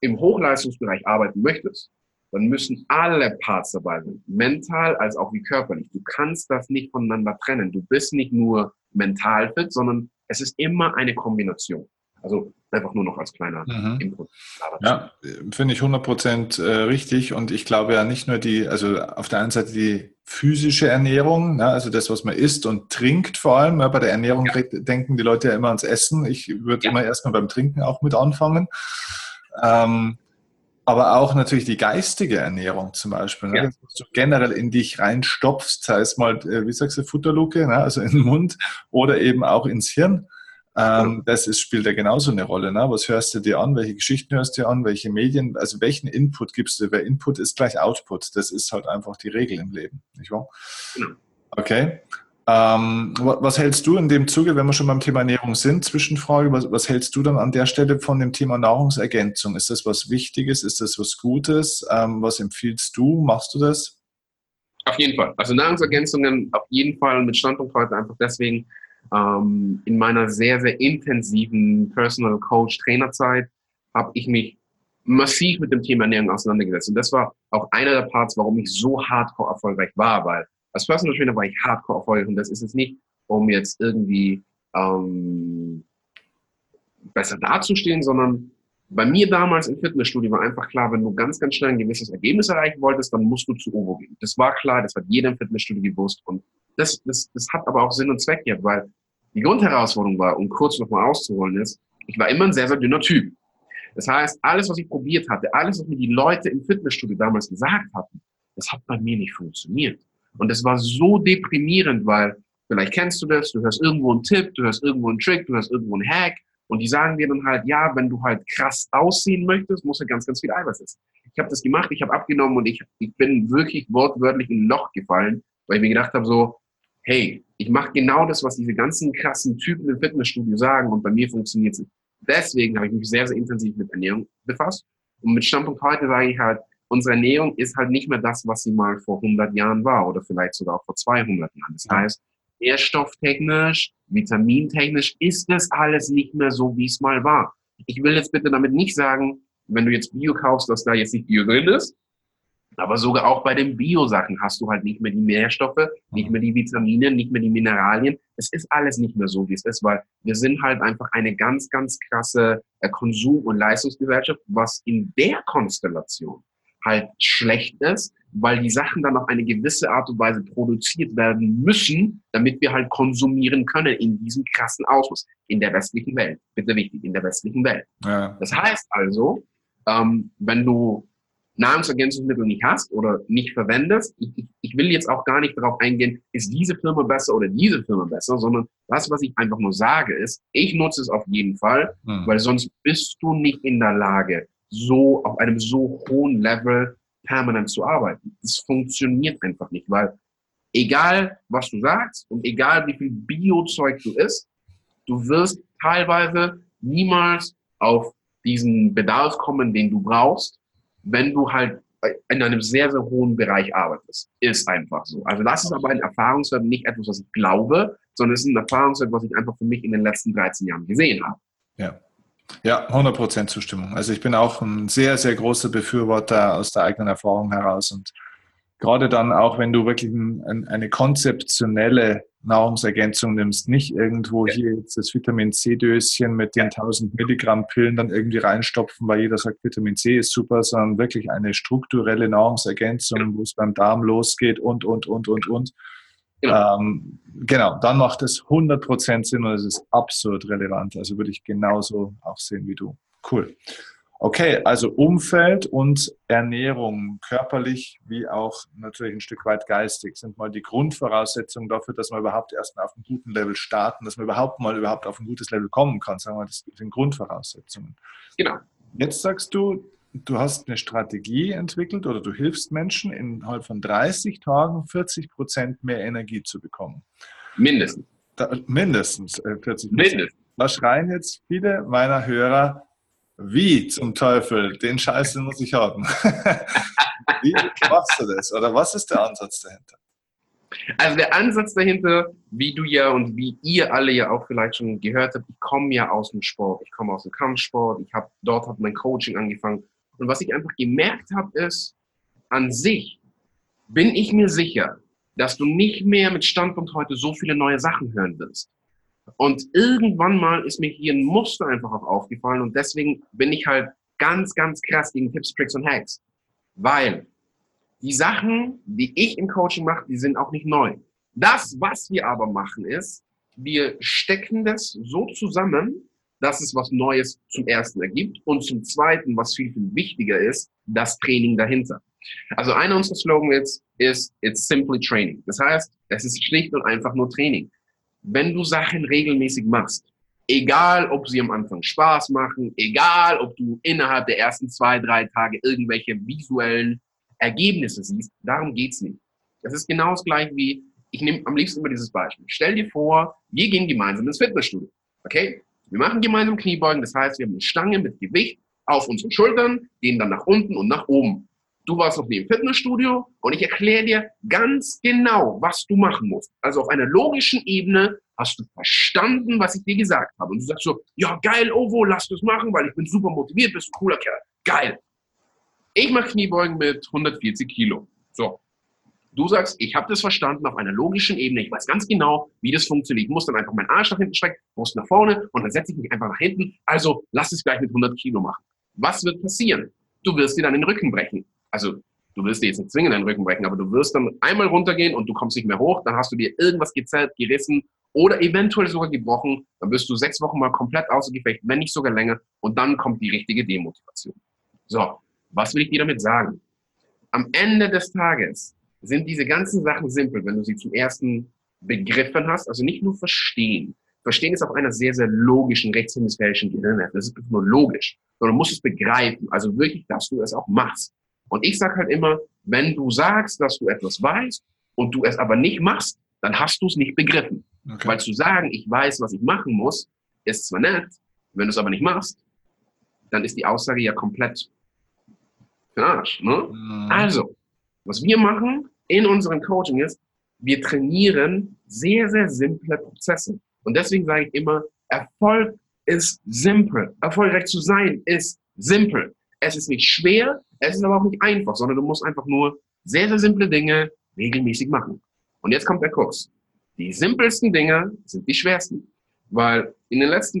im Hochleistungsbereich arbeiten möchtest, dann müssen alle Parts dabei sein, mental als auch wie körperlich. Du kannst das nicht voneinander trennen. Du bist nicht nur mental fit, sondern es ist immer eine Kombination. Also einfach nur noch als kleiner mhm. Input. Ja, finde ich 100% äh, richtig und ich glaube ja nicht nur die, also auf der einen Seite die physische Ernährung, ne, also das, was man isst und trinkt vor allem. Ja, bei der Ernährung ja. denken die Leute ja immer ans Essen. Ich würde ja. immer erstmal beim Trinken auch mit anfangen. Ähm, aber auch natürlich die geistige Ernährung zum Beispiel, ne? ja. das, was du generell in dich reinstopfst, sei es mal, äh, wie sagst du, Futterluke, ne? also in den Mund oder eben auch ins Hirn. Ähm, das ist, spielt ja genauso eine Rolle. Ne? Was hörst du dir an? Welche Geschichten hörst du dir an? Welche Medien? Also welchen Input gibst du? Weil Input ist gleich Output. Das ist halt einfach die Regel im Leben, nicht wahr? Genau. Okay. Ähm, was hältst du in dem Zuge, wenn wir schon beim Thema Ernährung sind, Zwischenfrage, was, was, hältst du dann an der Stelle von dem Thema Nahrungsergänzung? Ist das was Wichtiges? Ist das was Gutes? Ähm, was empfiehlst du? Machst du das? Auf jeden Fall. Also Nahrungsergänzungen auf jeden Fall mit Standpunkt heute einfach deswegen ähm, in meiner sehr, sehr intensiven Personal Coach Trainerzeit habe ich mich massiv mit dem Thema Ernährung auseinandergesetzt. Und das war auch einer der Parts, warum ich so hardcore erfolgreich war, weil als Personal Trainer war ich hardcore erfolgreich und das ist es nicht, um jetzt irgendwie ähm, besser dazustehen, sondern bei mir damals im Fitnessstudio war einfach klar, wenn du ganz, ganz schnell ein gewisses Ergebnis erreichen wolltest, dann musst du zu Ovo gehen. Das war klar, das hat jeder im Fitnessstudio gewusst. Und das, das, das hat aber auch Sinn und Zweck gehabt, weil die Grundherausforderung war, um kurz nochmal auszuholen, ist, ich war immer ein sehr, sehr dünner Typ. Das heißt, alles, was ich probiert hatte, alles, was mir die Leute im Fitnessstudio damals gesagt hatten, das hat bei mir nicht funktioniert. Und das war so deprimierend, weil vielleicht kennst du das, du hörst irgendwo einen Tipp, du hörst irgendwo einen Trick, du hörst irgendwo einen Hack und die sagen dir dann halt, ja, wenn du halt krass aussehen möchtest, musst du ganz, ganz viel Eiweiß essen. Ich habe das gemacht, ich habe abgenommen und ich, ich bin wirklich wortwörtlich in ein Loch gefallen, weil ich mir gedacht habe so, hey, ich mache genau das, was diese ganzen krassen Typen im Fitnessstudio sagen und bei mir funktioniert es nicht. Deswegen habe ich mich sehr, sehr intensiv mit Ernährung befasst. Und mit Standpunkt heute sage ich halt, unsere Ernährung ist halt nicht mehr das, was sie mal vor 100 Jahren war oder vielleicht sogar auch vor 200 Jahren. Das heißt, nährstofftechnisch, vitamintechnisch ist das alles nicht mehr so, wie es mal war. Ich will jetzt bitte damit nicht sagen, wenn du jetzt Bio kaufst, dass da jetzt nicht Bio drin ist. Aber sogar auch bei den Bio-Sachen hast du halt nicht mehr die Nährstoffe, nicht mehr die Vitamine, nicht mehr die Mineralien. Es ist alles nicht mehr so, wie es ist, weil wir sind halt einfach eine ganz, ganz krasse äh, Konsum- und Leistungsgesellschaft, was in der Konstellation halt schlecht ist, weil die Sachen dann auf eine gewisse Art und Weise produziert werden müssen, damit wir halt konsumieren können in diesem krassen Ausmaß in der westlichen Welt. Bitte wichtig, in der westlichen Welt. Ja. Das heißt also, ähm, wenn du Nahrungsergänzungsmittel nicht hast oder nicht verwendest, ich, ich, ich will jetzt auch gar nicht darauf eingehen, ist diese Firma besser oder diese Firma besser, sondern das, was ich einfach nur sage, ist, ich nutze es auf jeden Fall, hm. weil sonst bist du nicht in der Lage, so auf einem so hohen Level permanent zu arbeiten. Das funktioniert einfach nicht, weil egal was du sagst und egal wie viel Biozeug du isst, du wirst teilweise niemals auf diesen Bedarf kommen, den du brauchst, wenn du halt in einem sehr, sehr hohen Bereich arbeitest. Ist einfach so. Also das ist aber ein Erfahrungswert, nicht etwas, was ich glaube, sondern es ist ein Erfahrungswert, was ich einfach für mich in den letzten 13 Jahren gesehen habe. Ja. Ja, 100% Zustimmung. Also ich bin auch ein sehr, sehr großer Befürworter aus der eigenen Erfahrung heraus und gerade dann auch, wenn du wirklich ein, eine konzeptionelle Nahrungsergänzung nimmst, nicht irgendwo hier jetzt das Vitamin C-Döschen mit den 1000 Milligramm Pillen dann irgendwie reinstopfen, weil jeder sagt, Vitamin C ist super, sondern wirklich eine strukturelle Nahrungsergänzung, wo es beim Darm losgeht und, und, und, und, und. Genau. Ähm, genau, dann macht es 100% Sinn und es ist absolut relevant. Also würde ich genauso auch sehen wie du. Cool. Okay, also Umfeld und Ernährung, körperlich wie auch natürlich ein Stück weit geistig, sind mal die Grundvoraussetzungen dafür, dass wir überhaupt erst mal auf einem guten Level starten, dass man überhaupt mal überhaupt auf ein gutes Level kommen kann. Sagen wir, das sind Grundvoraussetzungen. Genau. Jetzt sagst du, du hast eine Strategie entwickelt oder du hilfst Menschen innerhalb von 30 Tagen 40 Prozent mehr Energie zu bekommen. Mindestens. Da, mindestens äh, 40 Mindestens. Da schreien jetzt viele meiner Hörer, wie zum Teufel, den Scheiß den muss ich haben. *laughs* wie machst du das? Oder was ist der Ansatz dahinter? Also der Ansatz dahinter, wie du ja und wie ihr alle ja auch vielleicht schon gehört habt, ich komme ja aus dem Sport, ich komme aus dem Kampfsport, ich habe dort hat mein Coaching angefangen und was ich einfach gemerkt habe, ist, an sich bin ich mir sicher, dass du nicht mehr mit Standpunkt heute so viele neue Sachen hören wirst. Und irgendwann mal ist mir hier ein Muster einfach auch aufgefallen und deswegen bin ich halt ganz, ganz krass gegen Tipps, Tricks und Hacks. Weil die Sachen, die ich im Coaching mache, die sind auch nicht neu. Das, was wir aber machen, ist, wir stecken das so zusammen, dass es was Neues zum ersten ergibt und zum zweiten, was viel, viel wichtiger ist, das Training dahinter. Also einer unserer Slogans ist, it's simply training. Das heißt, es ist schlicht und einfach nur Training. Wenn du Sachen regelmäßig machst, egal ob sie am Anfang Spaß machen, egal ob du innerhalb der ersten zwei, drei Tage irgendwelche visuellen Ergebnisse siehst, darum geht's nicht. Das ist genau das gleiche wie ich nehme am liebsten immer dieses Beispiel. Stell dir vor, wir gehen gemeinsam ins Fitnessstudio. Okay? Wir machen gemeinsam Kniebeugen, das heißt, wir haben eine Stange mit Gewicht auf unseren Schultern, gehen dann nach unten und nach oben. Du warst noch nie im Fitnessstudio und ich erkläre dir ganz genau, was du machen musst. Also auf einer logischen Ebene hast du verstanden, was ich dir gesagt habe. Und du sagst so, ja geil, Ovo, lass das machen, weil ich bin super motiviert, bist ein cooler Kerl. Geil. Ich mache Kniebeugen mit 140 Kilo. So. Du sagst, ich habe das verstanden auf einer logischen Ebene. Ich weiß ganz genau, wie das funktioniert. Ich muss dann einfach meinen Arsch nach hinten strecken, Brust nach vorne und dann setze ich mich einfach nach hinten. Also lass es gleich mit 100 Kilo machen. Was wird passieren? Du wirst dir dann den Rücken brechen also du wirst dir jetzt nicht zwingend den Rücken brechen, aber du wirst dann einmal runtergehen und du kommst nicht mehr hoch, dann hast du dir irgendwas gezerrt, gerissen oder eventuell sogar gebrochen, dann wirst du sechs Wochen mal komplett außer Gefecht, wenn nicht sogar länger, und dann kommt die richtige Demotivation. So, was will ich dir damit sagen? Am Ende des Tages sind diese ganzen Sachen simpel, wenn du sie zum ersten begriffen hast, also nicht nur verstehen. Verstehen ist auf einer sehr, sehr logischen rechtshemisphärischen Gehirnhälfte. Das ist nur logisch, sondern du musst es begreifen, also wirklich, dass du es auch machst. Und ich sage halt immer, wenn du sagst, dass du etwas weißt und du es aber nicht machst, dann hast du es nicht begriffen. Okay. Weil zu sagen, ich weiß, was ich machen muss, ist zwar nett, wenn du es aber nicht machst, dann ist die Aussage ja komplett für Arsch. Ne? Mhm. Also, was wir machen in unserem Coaching ist, wir trainieren sehr, sehr simple Prozesse. Und deswegen sage ich immer, Erfolg ist simpel. Erfolgreich zu sein ist simpel. Es ist nicht schwer, es ist aber auch nicht einfach, sondern du musst einfach nur sehr, sehr simple Dinge regelmäßig machen. Und jetzt kommt der Kurs. Die simpelsten Dinge sind die schwersten. Weil in den letzten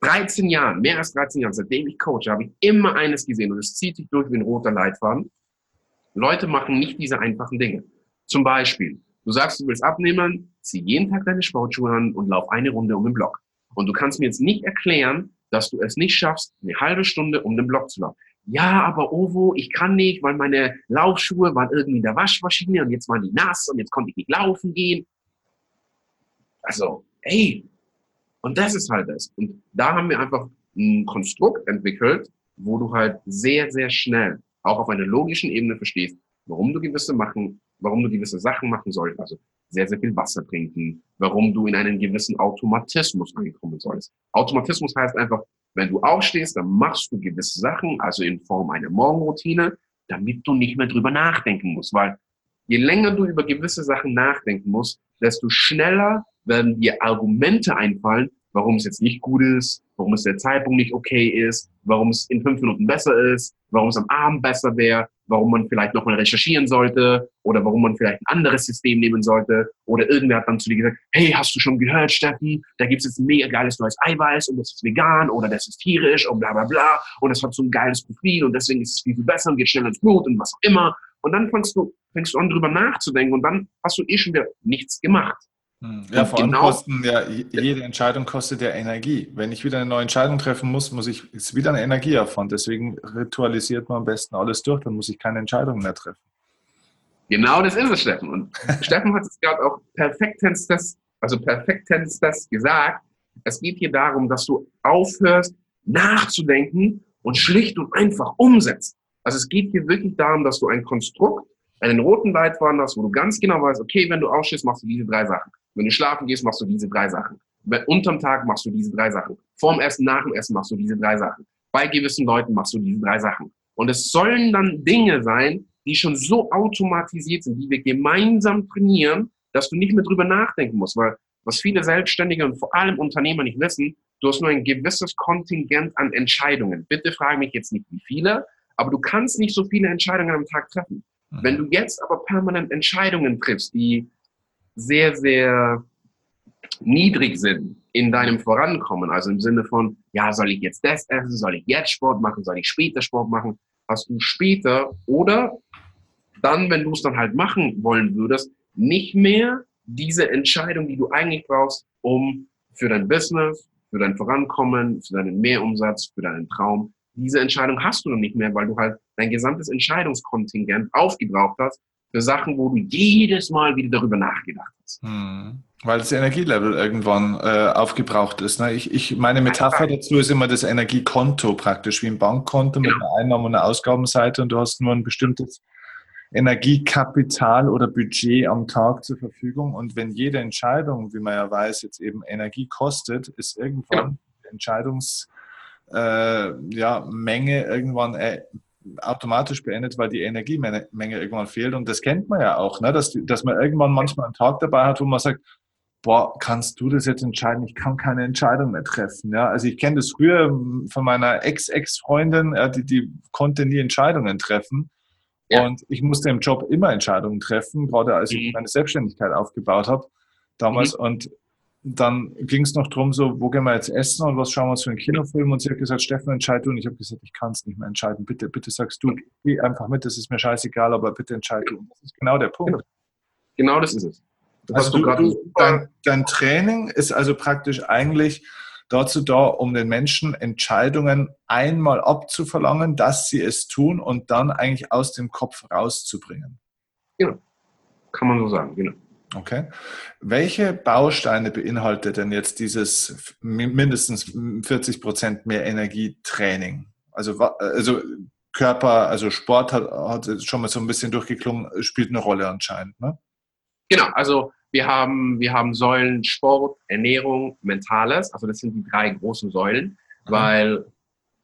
13 Jahren, mehr als 13 Jahren, seitdem ich coache, habe ich immer eines gesehen und es zieht sich durch wie ein roter Leitfaden. Leute machen nicht diese einfachen Dinge. Zum Beispiel, du sagst, du willst abnehmen, zieh jeden Tag deine Sportschuhe an und lauf eine Runde um den Block. Und du kannst mir jetzt nicht erklären, dass du es nicht schaffst, eine halbe Stunde um den Block zu laufen. Ja, aber Ovo, ich kann nicht, weil meine Laufschuhe waren irgendwie in der Waschmaschine und jetzt waren die nass und jetzt konnte ich nicht laufen gehen. Also, ey, und das ist halt das. Und da haben wir einfach ein Konstrukt entwickelt, wo du halt sehr, sehr schnell auch auf einer logischen Ebene verstehst, warum du gewisse machen, warum du gewisse Sachen machen sollst. Also sehr, sehr viel Wasser trinken, warum du in einen gewissen Automatismus reinkommen sollst. Automatismus heißt einfach, wenn du aufstehst, dann machst du gewisse Sachen, also in Form einer Morgenroutine, damit du nicht mehr drüber nachdenken musst. Weil je länger du über gewisse Sachen nachdenken musst, desto schneller werden dir Argumente einfallen, warum es jetzt nicht gut ist, warum es der Zeitpunkt nicht okay ist, warum es in fünf Minuten besser ist, warum es am Abend besser wäre, warum man vielleicht nochmal recherchieren sollte oder warum man vielleicht ein anderes System nehmen sollte. Oder irgendwer hat dann zu dir gesagt, hey, hast du schon gehört, Steffen, da gibt es jetzt ein mega geiles neues Eiweiß und das ist vegan oder das ist tierisch und bla bla bla und das hat so ein geiles Profil und deswegen ist es viel, viel besser und geht schneller ins Blut und was auch immer. Und dann fängst du, fängst du an, drüber nachzudenken und dann hast du eh schon wieder nichts gemacht. Hm. Ja, vor allem genau, kosten ja, jede Entscheidung kostet ja Energie. Wenn ich wieder eine neue Entscheidung treffen muss, muss ich, ist wieder eine Energieaufwand. Deswegen ritualisiert man am besten alles durch, dann muss ich keine Entscheidung mehr treffen. Genau das ist es, Steffen. Und *laughs* Steffen hat es gerade auch perfektens das, also perfektens das gesagt. Es geht hier darum, dass du aufhörst, nachzudenken und schlicht und einfach umsetzt. Also es geht hier wirklich darum, dass du ein Konstrukt, einen roten Leitfaden hast, wo du ganz genau weißt, okay, wenn du ausstehst, machst du diese drei Sachen. Wenn du schlafen gehst, machst du diese drei Sachen. Unterm Tag machst du diese drei Sachen. Vorm Essen, nach dem Essen machst du diese drei Sachen. Bei gewissen Leuten machst du diese drei Sachen. Und es sollen dann Dinge sein, die schon so automatisiert sind, die wir gemeinsam trainieren, dass du nicht mehr drüber nachdenken musst. Weil was viele Selbstständige und vor allem Unternehmer nicht wissen, du hast nur ein gewisses Kontingent an Entscheidungen. Bitte frage mich jetzt nicht, wie viele, aber du kannst nicht so viele Entscheidungen am Tag treffen. Wenn du jetzt aber permanent Entscheidungen triffst, die sehr, sehr niedrig sind in deinem Vorankommen. Also im Sinne von, ja, soll ich jetzt das essen, soll ich jetzt Sport machen, soll ich später Sport machen, hast du später oder dann, wenn du es dann halt machen wollen würdest, nicht mehr diese Entscheidung, die du eigentlich brauchst, um für dein Business, für dein Vorankommen, für deinen Mehrumsatz, für deinen Traum, diese Entscheidung hast du dann nicht mehr, weil du halt dein gesamtes Entscheidungskontingent aufgebraucht hast für Sachen, wo du jedes Mal wieder darüber nachgedacht hast. Hm. Weil das Energielevel irgendwann äh, aufgebraucht ist. Ne? Ich, ich, meine Metapher dazu ist immer das Energiekonto praktisch, wie ein Bankkonto genau. mit einer Einnahme- und einer Ausgabenseite und du hast nur ein bestimmtes Energiekapital oder Budget am Tag zur Verfügung. Und wenn jede Entscheidung, wie man ja weiß, jetzt eben Energie kostet, ist irgendwann ja. Entscheidungsmenge äh, ja, irgendwann äh, automatisch beendet, weil die Energiemenge irgendwann fehlt. Und das kennt man ja auch, ne? dass, dass man irgendwann manchmal einen Tag dabei hat, wo man sagt, boah, kannst du das jetzt entscheiden? Ich kann keine Entscheidung mehr treffen. Ja, also ich kenne das früher von meiner Ex-Ex-Freundin, ja, die, die konnte nie Entscheidungen treffen. Ja. Und ich musste im Job immer Entscheidungen treffen, gerade als ich mhm. meine Selbstständigkeit aufgebaut habe damals. Mhm. Und dann ging es noch drum, so, wo gehen wir jetzt essen und was schauen wir uns für einen Kinofilm? Und sie hat gesagt, Steffen, entscheid du. Und ich habe gesagt, ich kann es nicht mehr entscheiden. Bitte, bitte sagst du, geh einfach mit, das ist mir scheißegal, aber bitte entscheid du. Und das ist genau der Punkt. Genau, genau das ist es. Das also du, du, dein, dein Training ist also praktisch eigentlich dazu da, um den Menschen Entscheidungen einmal abzuverlangen, dass sie es tun und dann eigentlich aus dem Kopf rauszubringen. Genau. Kann man so sagen, genau. Okay. Welche Bausteine beinhaltet denn jetzt dieses mindestens 40 Prozent mehr Energietraining? Also, also Körper, also Sport hat, hat schon mal so ein bisschen durchgeklungen, spielt eine Rolle anscheinend, ne? Genau, also wir haben, wir haben Säulen Sport, Ernährung, Mentales. Also das sind die drei großen Säulen, mhm. weil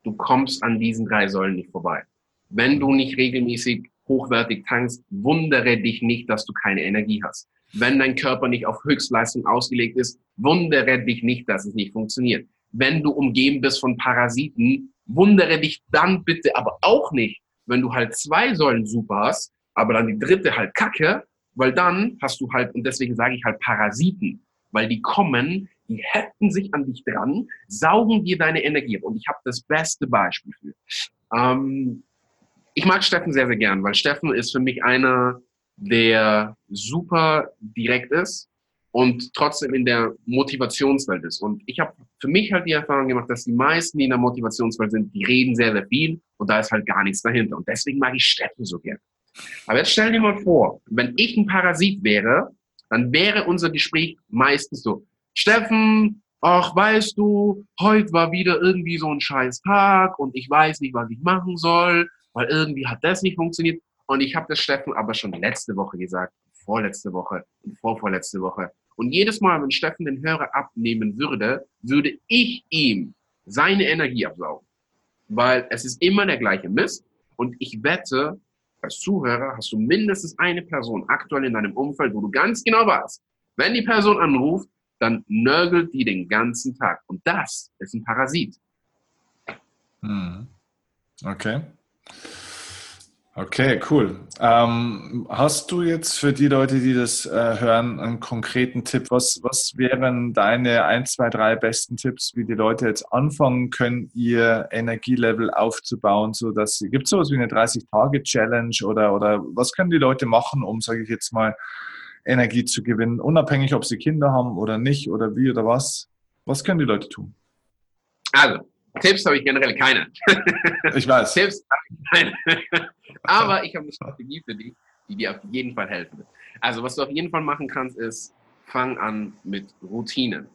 du kommst an diesen drei Säulen nicht vorbei. Wenn du nicht regelmäßig hochwertig tankst, wundere dich nicht, dass du keine Energie hast. Wenn dein Körper nicht auf Höchstleistung ausgelegt ist, wundere dich nicht, dass es nicht funktioniert. Wenn du umgeben bist von Parasiten, wundere dich dann bitte aber auch nicht, wenn du halt zwei Säulen super hast, aber dann die dritte halt kacke, weil dann hast du halt, und deswegen sage ich halt Parasiten, weil die kommen, die heften sich an dich dran, saugen dir deine Energie. Und ich habe das beste Beispiel für. Ähm, ich mag Steffen sehr, sehr gern, weil Steffen ist für mich einer, der super direkt ist und trotzdem in der Motivationswelt ist. Und ich habe für mich halt die Erfahrung gemacht, dass die meisten, die in der Motivationswelt sind, die reden sehr, sehr viel und da ist halt gar nichts dahinter. Und deswegen mag ich Steffen so gern. Aber jetzt stell dir mal vor, wenn ich ein Parasit wäre, dann wäre unser Gespräch meistens so, Steffen, ach, weißt du, heute war wieder irgendwie so ein scheiß Tag und ich weiß nicht, was ich machen soll, weil irgendwie hat das nicht funktioniert. Und ich habe das Steffen aber schon letzte Woche gesagt, vorletzte Woche und vorvorletzte Woche. Und jedes Mal, wenn Steffen den Hörer abnehmen würde, würde ich ihm seine Energie absaugen. Weil es ist immer der gleiche Mist. Und ich wette, als Zuhörer hast du mindestens eine Person aktuell in deinem Umfeld, wo du ganz genau weißt, wenn die Person anruft, dann nörgelt die den ganzen Tag. Und das ist ein Parasit. Hm. Okay. Okay, cool. Ähm, hast du jetzt für die Leute, die das äh, hören, einen konkreten Tipp? Was, was wären deine ein, zwei, drei besten Tipps, wie die Leute jetzt anfangen können, ihr Energielevel aufzubauen, so dass gibt es sowas wie eine 30-Tage-Challenge oder, oder was können die Leute machen, um, sage ich jetzt mal, Energie zu gewinnen, unabhängig, ob sie Kinder haben oder nicht oder wie oder was? Was können die Leute tun? Also, Tipps habe ich generell keine. Ich weiß. Tipps habe ich keine. Aber ich habe eine Strategie für dich, die dir auf jeden Fall helfen wird. Also, was du auf jeden Fall machen kannst, ist, fang an mit Routinen.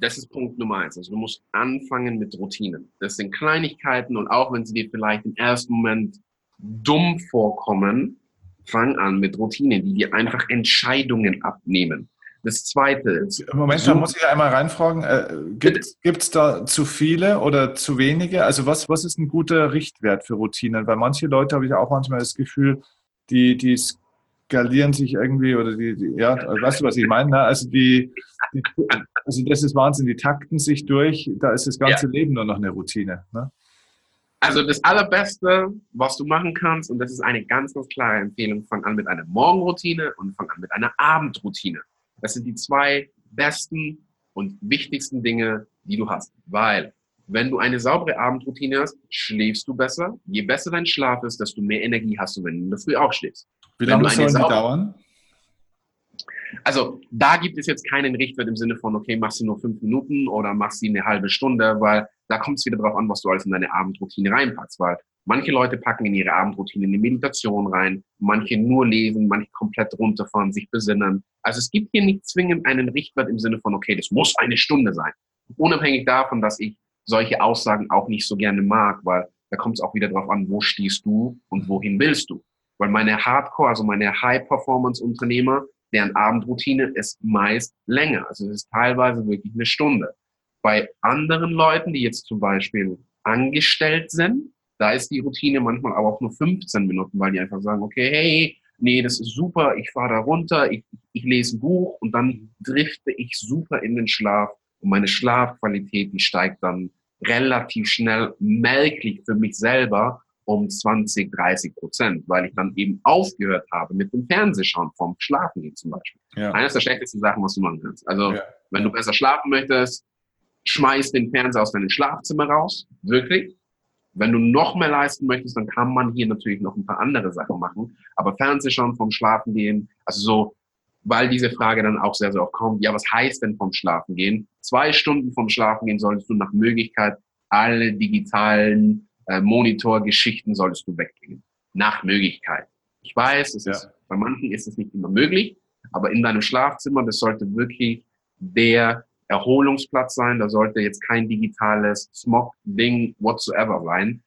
Das ist Punkt Nummer eins. Also, du musst anfangen mit Routinen. Das sind Kleinigkeiten und auch wenn sie dir vielleicht im ersten Moment dumm vorkommen, fang an mit Routinen, die dir einfach Entscheidungen abnehmen. Das zweite. Moment, da muss ich einmal reinfragen. Äh, Gibt es da zu viele oder zu wenige? Also was, was ist ein guter Richtwert für Routinen? Weil manche Leute habe ich auch manchmal das Gefühl, die, die skalieren sich irgendwie oder die, die ja, weißt du, was ich meine? Ne? Also die, die, also das ist Wahnsinn, die takten sich durch, da ist das ganze ja. Leben nur noch eine Routine. Ne? Also das Allerbeste, was du machen kannst, und das ist eine ganz, ganz klare Empfehlung, fang an mit einer Morgenroutine und fang an mit einer Abendroutine. Das sind die zwei besten und wichtigsten Dinge, die du hast. Weil, wenn du eine saubere Abendroutine hast, schläfst du besser. Je besser dein Schlaf ist, desto mehr Energie hast du, wenn du in der Früh aufstehst. Wie lange sollen die dauern? Also da gibt es jetzt keinen Richtwert im Sinne von, okay, machst du nur fünf Minuten oder machst du eine halbe Stunde, weil da kommt es wieder darauf an, was du alles in deine Abendroutine reinpackst. Weil Manche Leute packen in ihre Abendroutine eine Meditation rein, manche nur lesen, manche komplett runterfahren, sich besinnen. Also es gibt hier nicht zwingend einen Richtwert im Sinne von, okay, das muss eine Stunde sein. Unabhängig davon, dass ich solche Aussagen auch nicht so gerne mag, weil da kommt es auch wieder darauf an, wo stehst du und wohin willst du. Weil meine Hardcore, also meine High-Performance-Unternehmer, deren Abendroutine ist meist länger. Also es ist teilweise wirklich eine Stunde. Bei anderen Leuten, die jetzt zum Beispiel angestellt sind, da ist die Routine manchmal aber auch nur 15 Minuten, weil die einfach sagen, okay, hey, nee, das ist super, ich fahre da runter, ich, ich lese ein Buch und dann drifte ich super in den Schlaf und meine Schlafqualität, die steigt dann relativ schnell merklich für mich selber um 20, 30 Prozent, weil ich dann eben aufgehört habe mit dem Fernsehschauen vom Schlafen gehen zum Beispiel. Ja. Eines der schlechtesten Sachen, was du machen kannst. Also, ja. wenn du besser schlafen möchtest, schmeiß den Fernseher aus deinem Schlafzimmer raus. Wirklich. Wenn du noch mehr leisten möchtest, dann kann man hier natürlich noch ein paar andere Sachen machen. Aber Fernsehschauen vom Schlafen gehen, also so, weil diese Frage dann auch sehr, sehr oft kommt, ja, was heißt denn vom Schlafen gehen? Zwei Stunden vom Schlafen gehen solltest du nach Möglichkeit alle digitalen äh, Monitorgeschichten solltest du wegbringen. Nach Möglichkeit. Ich weiß, es ja. ist, bei manchen ist es nicht immer möglich, aber in deinem Schlafzimmer, das sollte wirklich der Erholungsplatz sein. Da sollte jetzt kein digitales Smog-Ding whatsoever sein.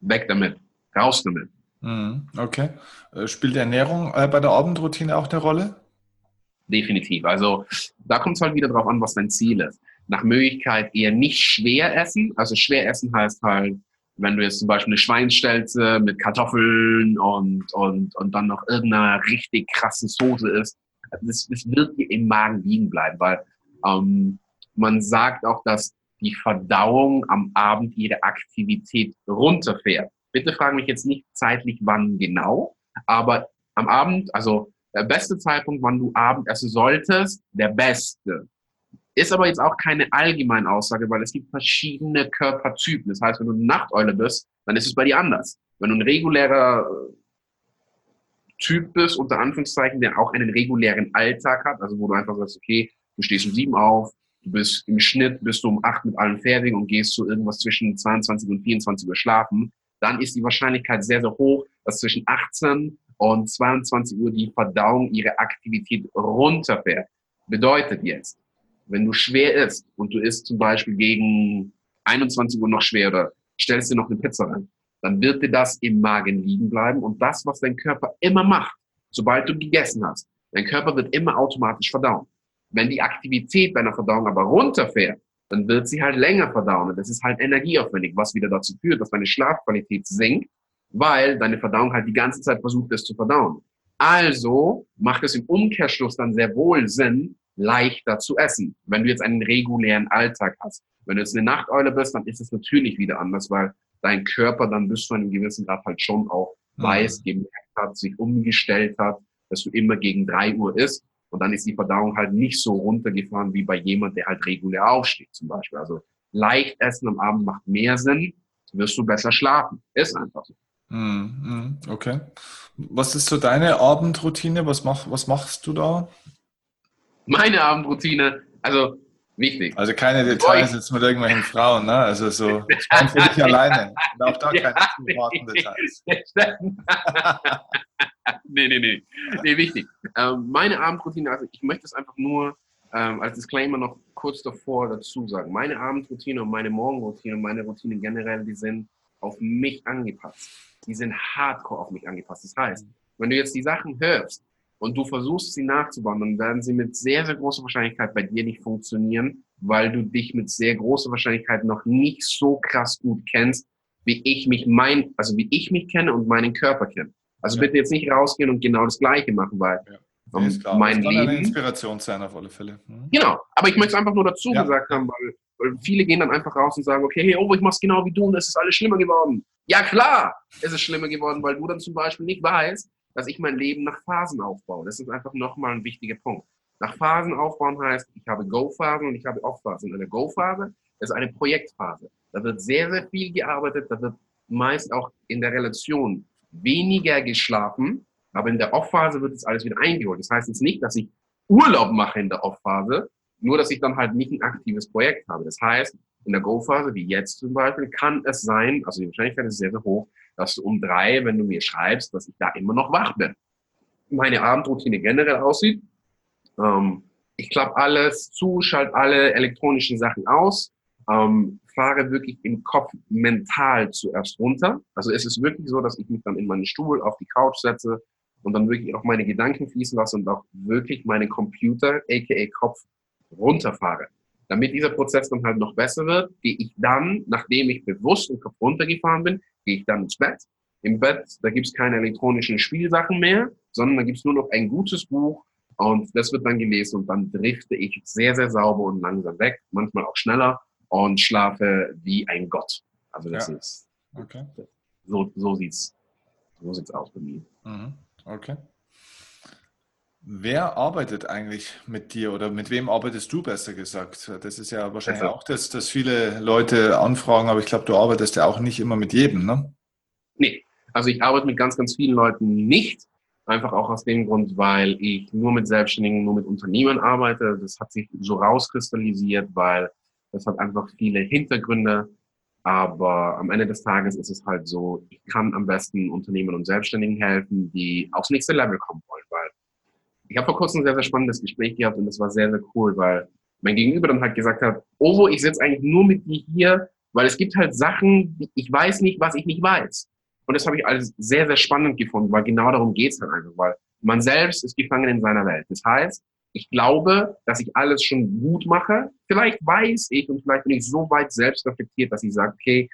Weg damit. Raus damit. Mhm, okay. Äh, spielt Ernährung äh, bei der Abendroutine auch eine Rolle? Definitiv. Also da kommt es halt wieder drauf an, was dein Ziel ist. Nach Möglichkeit eher nicht schwer essen. Also schwer essen heißt halt, wenn du jetzt zum Beispiel eine Schweinstelze mit Kartoffeln und, und, und dann noch irgendeine richtig krasse Soße isst, das, das wird dir im Magen liegen bleiben, weil ähm, man sagt auch, dass die Verdauung am Abend ihre Aktivität runterfährt. Bitte fragen mich jetzt nicht zeitlich wann genau, aber am Abend, also der beste Zeitpunkt, wann du Abend essen solltest, der beste. Ist aber jetzt auch keine allgemeine Aussage, weil es gibt verschiedene Körpertypen. Das heißt, wenn du eine Nachteule bist, dann ist es bei dir anders. Wenn du ein regulärer Typ bist, unter Anführungszeichen, der auch einen regulären Alltag hat, also wo du einfach sagst, okay, du stehst um sieben auf, du bist im Schnitt, bist du um acht mit allem fertig und gehst so irgendwas zwischen 22 und 24 Uhr schlafen, dann ist die Wahrscheinlichkeit sehr, sehr hoch, dass zwischen 18 und 22 Uhr die Verdauung ihre Aktivität runterfährt. Bedeutet jetzt, wenn du schwer isst und du isst zum Beispiel gegen 21 Uhr noch schwer oder stellst dir noch eine Pizza rein, dann wird dir das im Magen liegen bleiben und das, was dein Körper immer macht, sobald du gegessen hast, dein Körper wird immer automatisch verdauen. Wenn die Aktivität deiner Verdauung aber runterfährt, dann wird sie halt länger verdauen und das ist halt energieaufwendig, was wieder dazu führt, dass deine Schlafqualität sinkt, weil deine Verdauung halt die ganze Zeit versucht, es zu verdauen. Also macht es im Umkehrschluss dann sehr wohl Sinn, leichter zu essen, wenn du jetzt einen regulären Alltag hast. Wenn du jetzt eine Nachteule bist, dann ist es natürlich wieder anders, weil dein Körper dann bis zu einem gewissen Grad halt schon auch mhm. weiß, gemerkt hat, sich umgestellt hat, dass du immer gegen drei Uhr isst. Und dann ist die Verdauung halt nicht so runtergefahren wie bei jemand, der halt regulär aufsteht zum Beispiel. Also leicht essen am Abend macht mehr Sinn, wirst du besser schlafen. Ist einfach so. Mhm, mhm, okay. Was ist so deine Abendroutine? Was, mach, was machst du da? meine Abendroutine, also wichtig. Also keine Details jetzt mit irgendwelchen Frauen, ne? Also so, *laughs* ich bin für dich alleine. Und auch da keine ja, Details. *laughs* nee, nee, nee. Nee, wichtig. Ähm, meine Abendroutine, also ich möchte es einfach nur ähm, als Disclaimer noch kurz davor dazu sagen. Meine Abendroutine und meine Morgenroutine und meine Routine generell, die sind auf mich angepasst. Die sind hardcore auf mich angepasst. Das heißt, wenn du jetzt die Sachen hörst, und du versuchst sie nachzubauen, dann werden sie mit sehr, sehr großer Wahrscheinlichkeit bei dir nicht funktionieren, weil du dich mit sehr großer Wahrscheinlichkeit noch nicht so krass gut kennst, wie ich mich mein, also wie ich mich kenne und meinen Körper kenne. Also ja. bitte jetzt nicht rausgehen und genau das Gleiche machen, weil ja. um, klar. mein das kann Leben. Eine Inspiration sein auf alle Fälle. Mhm. Genau, aber ich möchte es einfach nur dazu ja. gesagt haben, weil, weil, viele gehen dann einfach raus und sagen, okay, hey, oh, ich mach's genau wie du und es ist alles schlimmer geworden. Ja klar, es ist schlimmer geworden, weil du dann zum Beispiel nicht weißt, dass ich mein Leben nach Phasen aufbaue. Das ist einfach nochmal ein wichtiger Punkt. Nach Phasen aufbauen heißt, ich habe Go-Phasen und ich habe Off-Phasen. Eine Go-Phase ist eine Projektphase. Da wird sehr, sehr viel gearbeitet. Da wird meist auch in der Relation weniger geschlafen. Aber in der Off-Phase wird es alles wieder eingeholt. Das heißt jetzt nicht, dass ich Urlaub mache in der Off-Phase, nur dass ich dann halt nicht ein aktives Projekt habe. Das heißt, in der Go-Phase, wie jetzt zum Beispiel, kann es sein, also die Wahrscheinlichkeit ist sehr, sehr hoch, dass du um drei, wenn du mir schreibst, dass ich da immer noch wach bin. Meine Abendroutine generell aussieht. Ähm, ich klappe alles zu, schalte alle elektronischen Sachen aus, ähm, fahre wirklich im Kopf mental zuerst runter. Also es ist wirklich so, dass ich mich dann in meinen Stuhl auf die Couch setze und dann wirklich auch meine Gedanken fließen lasse und auch wirklich meinen Computer, aka Kopf, runterfahre. Damit dieser Prozess dann halt noch besser wird, gehe ich dann, nachdem ich bewusst im Kopf runtergefahren bin, gehe ich dann ins Bett. Im Bett, da gibt's keine elektronischen Spielsachen mehr, sondern da gibt's nur noch ein gutes Buch und das wird dann gelesen und dann drifte ich sehr, sehr sauber und langsam weg, manchmal auch schneller und schlafe wie ein Gott. Also das ja. ist okay. so, so sieht's so sieht's aus bei mir. Mhm. Okay. Wer arbeitet eigentlich mit dir oder mit wem arbeitest du besser gesagt? Das ist ja wahrscheinlich also, auch das, dass viele Leute anfragen, aber ich glaube, du arbeitest ja auch nicht immer mit jedem, ne? Nee, also ich arbeite mit ganz, ganz vielen Leuten nicht. Einfach auch aus dem Grund, weil ich nur mit Selbstständigen, nur mit Unternehmern arbeite. Das hat sich so rauskristallisiert, weil das hat einfach viele Hintergründe. Aber am Ende des Tages ist es halt so, ich kann am besten Unternehmern und Selbstständigen helfen, die aufs nächste Level kommen wollen, ich habe vor kurzem ein sehr, sehr spannendes Gespräch gehabt und das war sehr, sehr cool, weil mein Gegenüber dann halt gesagt hat, Ovo, ich sitze eigentlich nur mit dir hier, weil es gibt halt Sachen, ich weiß nicht, was ich nicht weiß. Und das habe ich alles sehr, sehr spannend gefunden, weil genau darum geht's dann einfach, weil man selbst ist gefangen in seiner Welt. Das heißt, ich glaube, dass ich alles schon gut mache. Vielleicht weiß ich und vielleicht bin ich so weit selbst reflektiert, dass ich sage, okay,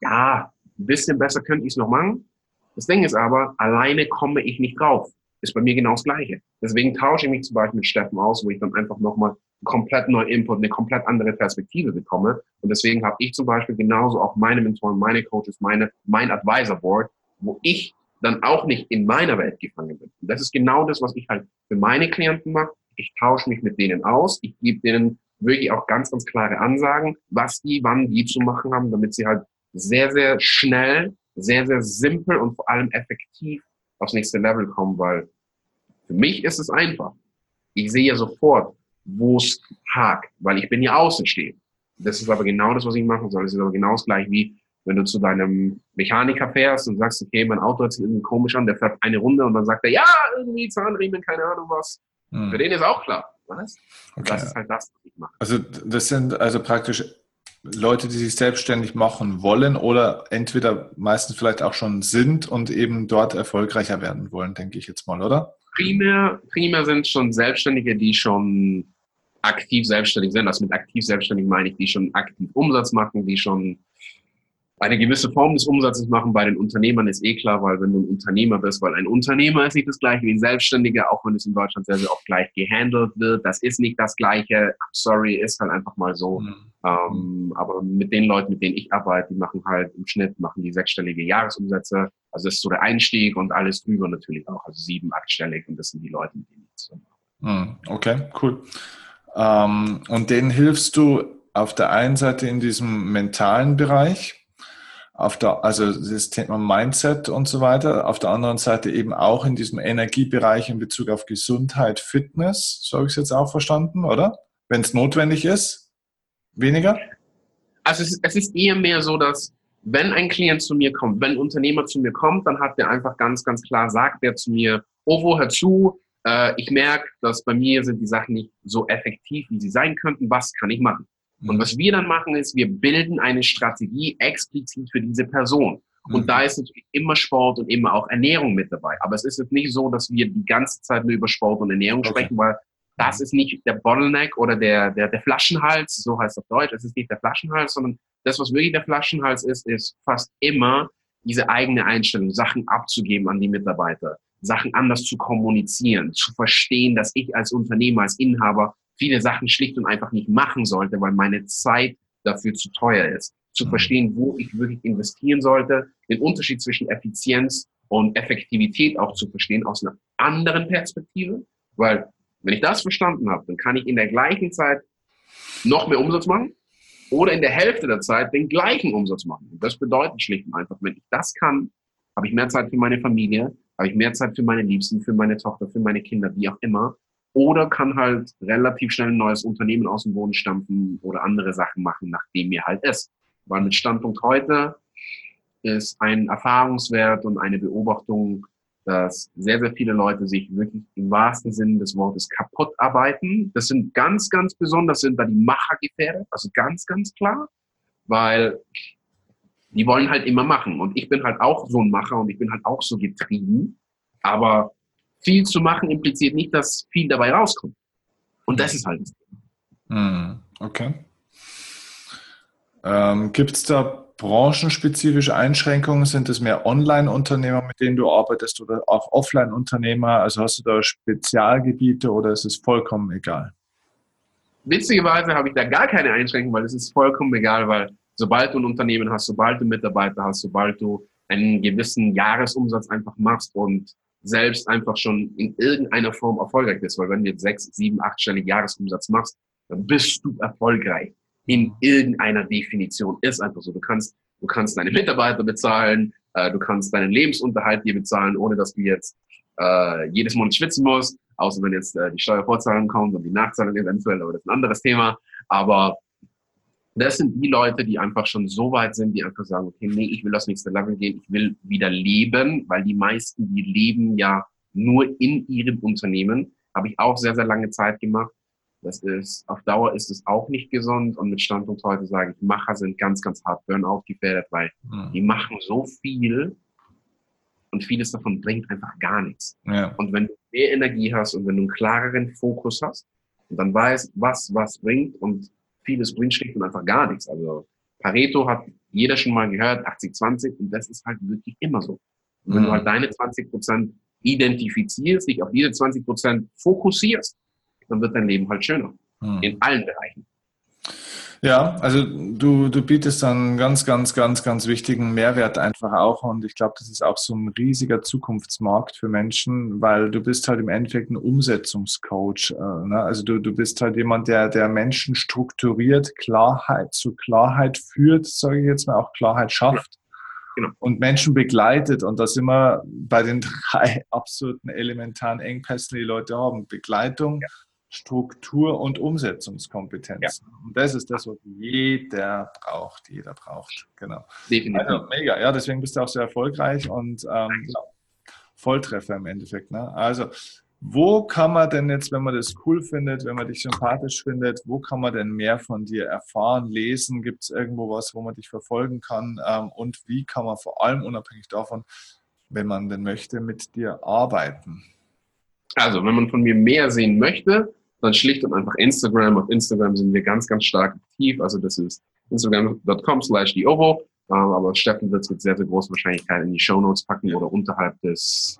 ja, ein bisschen besser könnte ich es noch machen. Das Ding ist aber, alleine komme ich nicht drauf ist bei mir genau das Gleiche. Deswegen tausche ich mich zum Beispiel mit Steffen aus, wo ich dann einfach nochmal komplett neuen Input, eine komplett andere Perspektive bekomme. Und deswegen habe ich zum Beispiel genauso auch meine Mentoren, meine Coaches, meine, mein Advisor Board, wo ich dann auch nicht in meiner Welt gefangen bin. Und das ist genau das, was ich halt für meine Klienten mache. Ich tausche mich mit denen aus. Ich gebe denen wirklich auch ganz, ganz klare Ansagen, was die, wann, wie zu machen haben, damit sie halt sehr, sehr schnell, sehr, sehr simpel und vor allem effektiv aufs nächste Level kommen, weil für mich ist es einfach. Ich sehe ja sofort, wo es hakt, weil ich bin ja außenstehend. Das ist aber genau das, was ich machen soll. Das ist aber genau das gleiche wie, wenn du zu deinem Mechaniker fährst und sagst, okay, mein Auto hört sich irgendwie komisch an, der fährt eine Runde und dann sagt er, ja, irgendwie Zahnriemen, keine Ahnung was. Hm. Für den ist auch klar. Was? Okay. Das ist halt das, was ich mache. Also das sind also praktisch Leute, die sich selbstständig machen wollen oder entweder meistens vielleicht auch schon sind und eben dort erfolgreicher werden wollen, denke ich jetzt mal, oder? Primär, primär sind schon Selbstständige, die schon aktiv selbstständig sind. Also mit aktiv selbstständig meine ich, die schon aktiv Umsatz machen, die schon eine gewisse Form des Umsatzes machen bei den Unternehmern ist eh klar, weil wenn du ein Unternehmer bist, weil ein Unternehmer ist nicht das gleiche wie ein Selbstständiger, auch wenn es in Deutschland sehr, sehr oft gleich gehandelt wird. Das ist nicht das gleiche. Sorry, ist halt einfach mal so. Mhm. Ähm, aber mit den Leuten, mit denen ich arbeite, die machen halt im Schnitt, machen die sechsstellige Jahresumsätze. Also das ist so der Einstieg und alles drüber natürlich auch. Also sieben, achtstellig und das sind die Leute, mit denen ich zusammen mhm. Okay, cool. Ähm, und denen hilfst du auf der einen Seite in diesem mentalen Bereich, auf der, also das Thema Mindset und so weiter. Auf der anderen Seite eben auch in diesem Energiebereich in Bezug auf Gesundheit, Fitness. So habe ich es jetzt auch verstanden, oder? Wenn es notwendig ist, weniger? Also es ist, es ist eher mehr so, dass wenn ein Klient zu mir kommt, wenn ein Unternehmer zu mir kommt, dann hat der einfach ganz, ganz klar, sagt der zu mir, Ovo, hör zu, äh, ich merke, dass bei mir sind die Sachen nicht so effektiv, wie sie sein könnten, was kann ich machen? Und mhm. was wir dann machen, ist, wir bilden eine Strategie explizit für diese Person. Und mhm. da ist natürlich immer Sport und immer auch Ernährung mit dabei. Aber es ist jetzt nicht so, dass wir die ganze Zeit nur über Sport und Ernährung okay. sprechen, weil das mhm. ist nicht der Bottleneck oder der, der, der Flaschenhals, so heißt es auf Deutsch. Es ist nicht der Flaschenhals, sondern das, was wirklich der Flaschenhals ist, ist fast immer diese eigene Einstellung, Sachen abzugeben an die Mitarbeiter, Sachen anders zu kommunizieren, zu verstehen, dass ich als Unternehmer, als Inhaber viele Sachen schlicht und einfach nicht machen sollte, weil meine Zeit dafür zu teuer ist. Zu mhm. verstehen, wo ich wirklich investieren sollte, den Unterschied zwischen Effizienz und Effektivität auch zu verstehen aus einer anderen Perspektive. Weil wenn ich das verstanden habe, dann kann ich in der gleichen Zeit noch mehr Umsatz machen oder in der Hälfte der Zeit den gleichen Umsatz machen. Und das bedeutet schlicht und einfach, wenn ich das kann, habe ich mehr Zeit für meine Familie, habe ich mehr Zeit für meine Liebsten, für meine Tochter, für meine Kinder, wie auch immer oder kann halt relativ schnell ein neues Unternehmen aus dem Boden stampfen oder andere Sachen machen, nachdem mir halt ist. Weil mit Standpunkt heute ist ein Erfahrungswert und eine Beobachtung, dass sehr, sehr viele Leute sich wirklich im wahrsten Sinne des Wortes kaputt arbeiten. Das sind ganz, ganz besonders sind da die Machergefährder, also ganz, ganz klar, weil die wollen halt immer machen. Und ich bin halt auch so ein Macher und ich bin halt auch so getrieben. Aber viel zu machen impliziert nicht, dass viel dabei rauskommt. Und das ist halt das Thema. Hm, okay. Ähm, Gibt es da branchenspezifische Einschränkungen? Sind es mehr Online-Unternehmer, mit denen du arbeitest oder auch Offline-Unternehmer? Also hast du da Spezialgebiete oder ist es vollkommen egal? Witzigerweise habe ich da gar keine Einschränkungen, weil es ist vollkommen egal, weil sobald du ein Unternehmen hast, sobald du Mitarbeiter hast, sobald du einen gewissen Jahresumsatz einfach machst und selbst einfach schon in irgendeiner Form erfolgreich bist, weil wenn du jetzt sechs, sieben, achtstellig Jahresumsatz machst, dann bist du erfolgreich in irgendeiner Definition. Ist einfach so. Du kannst, du kannst deine Mitarbeiter bezahlen, äh, du kannst deinen Lebensunterhalt dir bezahlen, ohne dass du jetzt äh, jedes Monat schwitzen musst, außer wenn jetzt äh, die Steuervorzahlung kommt und die Nachzahlung eventuell, aber das ist ein anderes Thema. Aber das sind die Leute, die einfach schon so weit sind, die einfach sagen, okay, nee, ich will das nächste Level gehen, ich will wieder leben, weil die meisten, die leben ja nur in ihrem Unternehmen. Habe ich auch sehr, sehr lange Zeit gemacht. Das ist, auf Dauer ist es auch nicht gesund und mit Standpunkt heute sage ich, Macher sind ganz, ganz hart Burnout gefährdet, weil mhm. die machen so viel und vieles davon bringt einfach gar nichts. Ja. Und wenn du mehr Energie hast und wenn du einen klareren Fokus hast und dann weißt, was was bringt und vieles bringt schlicht und einfach gar nichts. Also Pareto hat jeder schon mal gehört, 80-20 und das ist halt wirklich immer so. Und wenn mhm. du halt deine 20 Prozent identifizierst, dich auf diese 20 Prozent fokussierst, dann wird dein Leben halt schöner. Mhm. In allen Bereichen. Ja, also du, du bietest dann ganz, ganz, ganz, ganz wichtigen Mehrwert einfach auch. Und ich glaube, das ist auch so ein riesiger Zukunftsmarkt für Menschen, weil du bist halt im Endeffekt ein Umsetzungscoach. Äh, ne? Also du, du bist halt jemand, der, der Menschen strukturiert, Klarheit zu Klarheit führt, sage ich jetzt mal, auch Klarheit schafft. Genau. Und Menschen begleitet. Und das immer bei den *laughs* drei absoluten elementaren Engpässen, die, die Leute haben. Begleitung, ja Struktur- und Umsetzungskompetenz. Ja. Und das ist das, was jeder braucht, jeder braucht. Genau. Definitiv. Also, mega, ja, deswegen bist du auch sehr erfolgreich und ähm, ja, Volltreffer im Endeffekt. Ne? Also, wo kann man denn jetzt, wenn man das cool findet, wenn man dich sympathisch findet, wo kann man denn mehr von dir erfahren, lesen? Gibt es irgendwo was, wo man dich verfolgen kann? Ähm, und wie kann man vor allem unabhängig davon, wenn man denn möchte, mit dir arbeiten? Also, wenn man von mir mehr sehen möchte, dann schlicht und einfach Instagram. Auf Instagram sind wir ganz, ganz stark aktiv. Also das ist instagram.com slash diovo. Ähm, aber Steffen wird es mit sehr, sehr großer Wahrscheinlichkeit in die Show Notes packen oder unterhalb des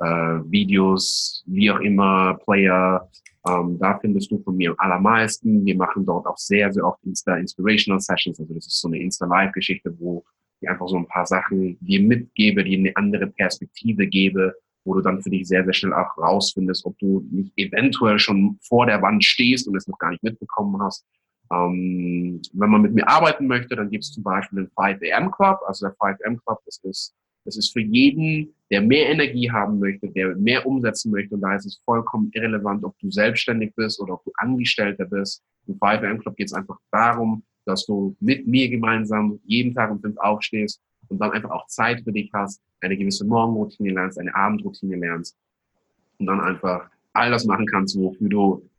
äh, Videos, wie auch immer, Player. Ähm, da findest du von mir am allermeisten. Wir machen dort auch sehr, sehr oft Insta Inspirational Sessions. Also das ist so eine Insta-Live-Geschichte, wo ich einfach so ein paar Sachen dir mitgebe, die eine andere Perspektive gebe wo du dann für dich sehr, sehr schnell auch rausfindest, ob du nicht eventuell schon vor der Wand stehst und es noch gar nicht mitbekommen hast. Ähm, wenn man mit mir arbeiten möchte, dann gibt es zum Beispiel den 5am Club. Also der 5am Club, das ist, das ist für jeden, der mehr Energie haben möchte, der mehr umsetzen möchte. Und da ist es vollkommen irrelevant, ob du selbstständig bist oder ob du Angestellter bist. Im 5am Club geht es einfach darum, dass du mit mir gemeinsam jeden Tag um fünf aufstehst und dann einfach auch Zeit für dich hast, eine gewisse Morgenroutine lernst, eine Abendroutine lernst und dann einfach all das machen kannst, wofür du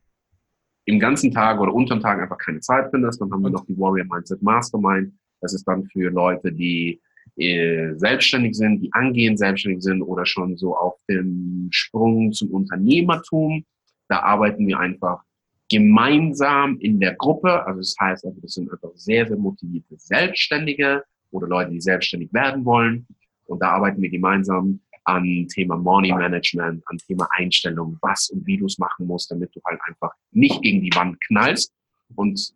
im ganzen Tag oder unterm Tag einfach keine Zeit findest. Dann haben wir noch die Warrior Mindset Mastermind. Das ist dann für Leute, die äh, selbstständig sind, die angehend selbstständig sind oder schon so auf dem Sprung zum Unternehmertum. Da arbeiten wir einfach gemeinsam in der Gruppe. Also das heißt, also das sind einfach sehr, sehr motivierte Selbstständige oder Leute, die selbstständig werden wollen. Und da arbeiten wir gemeinsam an Thema Money Management, an Thema Einstellung, was und wie du es machen musst, damit du halt einfach nicht gegen die Wand knallst. Und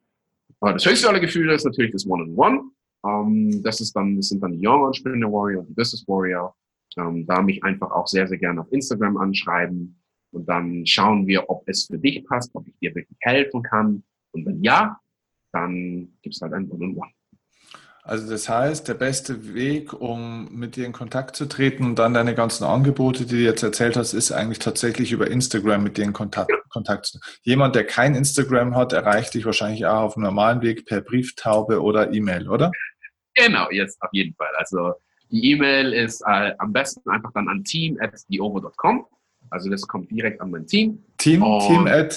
das höchste aller Gefühle ist natürlich das One-on-One. -on -One. ähm, das ist dann, das sind dann die Young Entrepreneur Warrior und die Business Warrior. Ähm, da mich einfach auch sehr, sehr gerne auf Instagram anschreiben. Und dann schauen wir, ob es für dich passt, ob ich dir wirklich helfen kann. Und wenn ja, dann gibt es halt ein One-on-One. Also das heißt, der beste Weg, um mit dir in Kontakt zu treten und dann deine ganzen Angebote, die du jetzt erzählt hast, ist eigentlich tatsächlich über Instagram mit dir in Kontakt, Kontakt zu Jemand, der kein Instagram hat, erreicht dich wahrscheinlich auch auf einem normalen Weg per Brieftaube oder E-Mail, oder? Genau, jetzt auf jeden Fall. Also die E-Mail ist äh, am besten einfach dann an team at theovo.com. Also das kommt direkt an mein Team. Team, team at?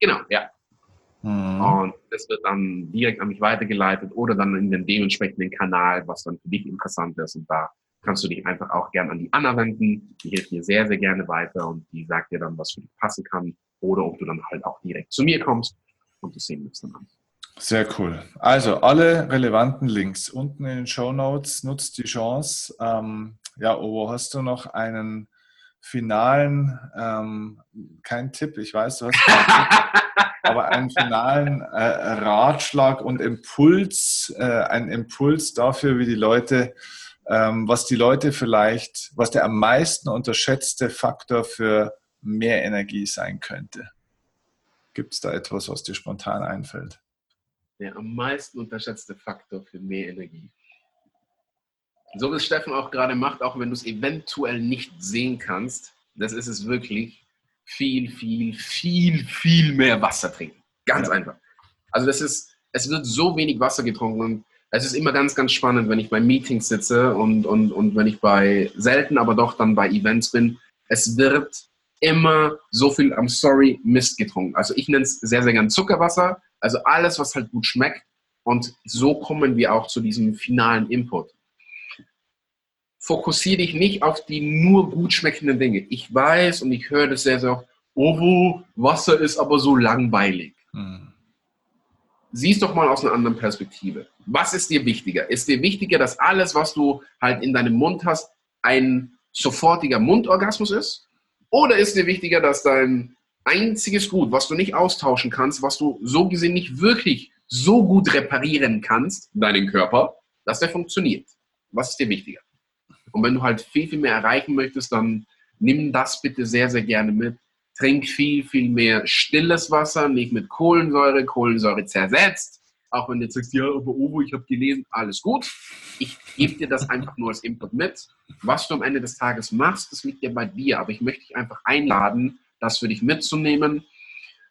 Genau, ja. Mhm. Und das wird dann direkt an mich weitergeleitet oder dann in den dementsprechenden Kanal, was dann für dich interessant ist. Und da kannst du dich einfach auch gern an die Anna wenden. Die hilft dir sehr, sehr gerne weiter und die sagt dir dann, was für dich passen kann. Oder ob du dann halt auch direkt zu mir kommst und das sehen wir uns dann an. Sehr cool. Also alle relevanten Links unten in den Show Notes. Nutzt die Chance. Ähm, ja, Ovo, hast du noch einen finalen, ähm, kein Tipp, ich weiß, du hast *laughs* aber einen finalen äh, Ratschlag und Impuls, äh, einen Impuls dafür, wie die Leute, ähm, was die Leute vielleicht, was der am meisten unterschätzte Faktor für mehr Energie sein könnte. Gibt es da etwas, was dir spontan einfällt? Der am meisten unterschätzte Faktor für mehr Energie. So wie es Steffen auch gerade macht, auch wenn du es eventuell nicht sehen kannst, das ist es wirklich, viel, viel, viel, viel mehr Wasser trinken. Ganz ja. einfach. Also das ist, es wird so wenig Wasser getrunken und es ist immer ganz, ganz spannend, wenn ich bei Meetings sitze und, und, und wenn ich bei selten, aber doch dann bei Events bin. Es wird immer so viel, I'm sorry, Mist getrunken. Also ich nenne es sehr, sehr gern Zuckerwasser. Also alles, was halt gut schmeckt. Und so kommen wir auch zu diesem finalen Input. Fokussiere dich nicht auf die nur gut schmeckenden Dinge. Ich weiß und ich höre das sehr, sehr oft, oh, Wasser ist aber so langweilig. Hm. Siehst doch mal aus einer anderen Perspektive. Was ist dir wichtiger? Ist dir wichtiger, dass alles, was du halt in deinem Mund hast, ein sofortiger Mundorgasmus ist? Oder ist dir wichtiger, dass dein einziges Gut, was du nicht austauschen kannst, was du so gesehen nicht wirklich so gut reparieren kannst, deinen Körper, dass der funktioniert? Was ist dir wichtiger? Und wenn du halt viel, viel mehr erreichen möchtest, dann nimm das bitte sehr, sehr gerne mit. Trink viel, viel mehr stilles Wasser, nicht mit Kohlensäure, Kohlensäure zersetzt. Auch wenn du jetzt sagst, ja, aber Ovo, ich habe gelesen, alles gut. Ich gebe dir das einfach nur als Input mit. Was du am Ende des Tages machst, das liegt ja bei dir. Aber ich möchte dich einfach einladen, das für dich mitzunehmen.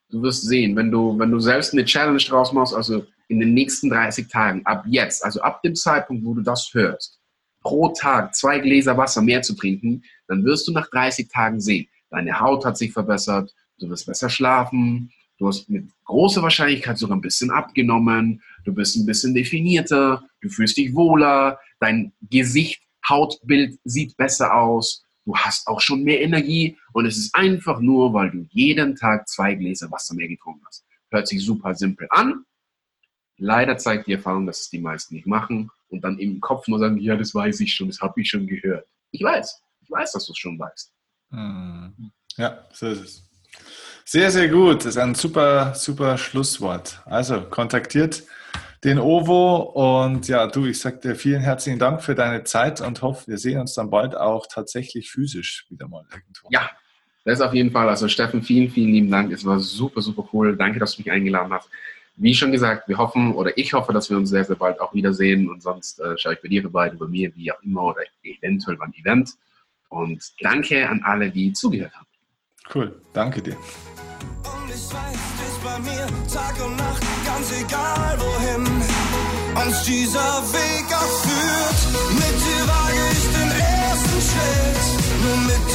Du wirst sehen, wenn du, wenn du selbst eine Challenge draus machst, also in den nächsten 30 Tagen, ab jetzt, also ab dem Zeitpunkt, wo du das hörst, pro Tag zwei Gläser Wasser mehr zu trinken, dann wirst du nach 30 Tagen sehen, deine Haut hat sich verbessert, du wirst besser schlafen, du hast mit großer Wahrscheinlichkeit sogar ein bisschen abgenommen, du bist ein bisschen definierter, du fühlst dich wohler, dein Gesicht, Hautbild sieht besser aus, du hast auch schon mehr Energie und es ist einfach nur, weil du jeden Tag zwei Gläser Wasser mehr getrunken hast. Hört sich super simpel an. Leider zeigt die Erfahrung, dass es die meisten nicht machen und dann im Kopf nur sagen, ja, das weiß ich schon, das habe ich schon gehört. Ich weiß, ich weiß, dass du es schon weißt. Hm. Ja, so ist es. Sehr, sehr gut. Das ist ein super, super Schlusswort. Also kontaktiert den Ovo und ja, du, ich sage dir vielen herzlichen Dank für deine Zeit und hoffe, wir sehen uns dann bald auch tatsächlich physisch wieder mal irgendwo. Ja, das ist auf jeden Fall. Also Steffen, vielen, vielen lieben Dank. Es war super, super cool. Danke, dass du mich eingeladen hast. Wie schon gesagt, wir hoffen oder ich hoffe, dass wir uns sehr, sehr bald auch wiedersehen und sonst äh, schaue ich bei dir vorbei, bei mir, wie auch immer oder eventuell beim Event. Und danke an alle, die zugehört haben. Cool, danke dir. Und ich weiß, du bist bei mir Tag und Nacht, ganz egal wohin uns dieser Weg auch führt. Mit dir wage ich den ersten Schritt.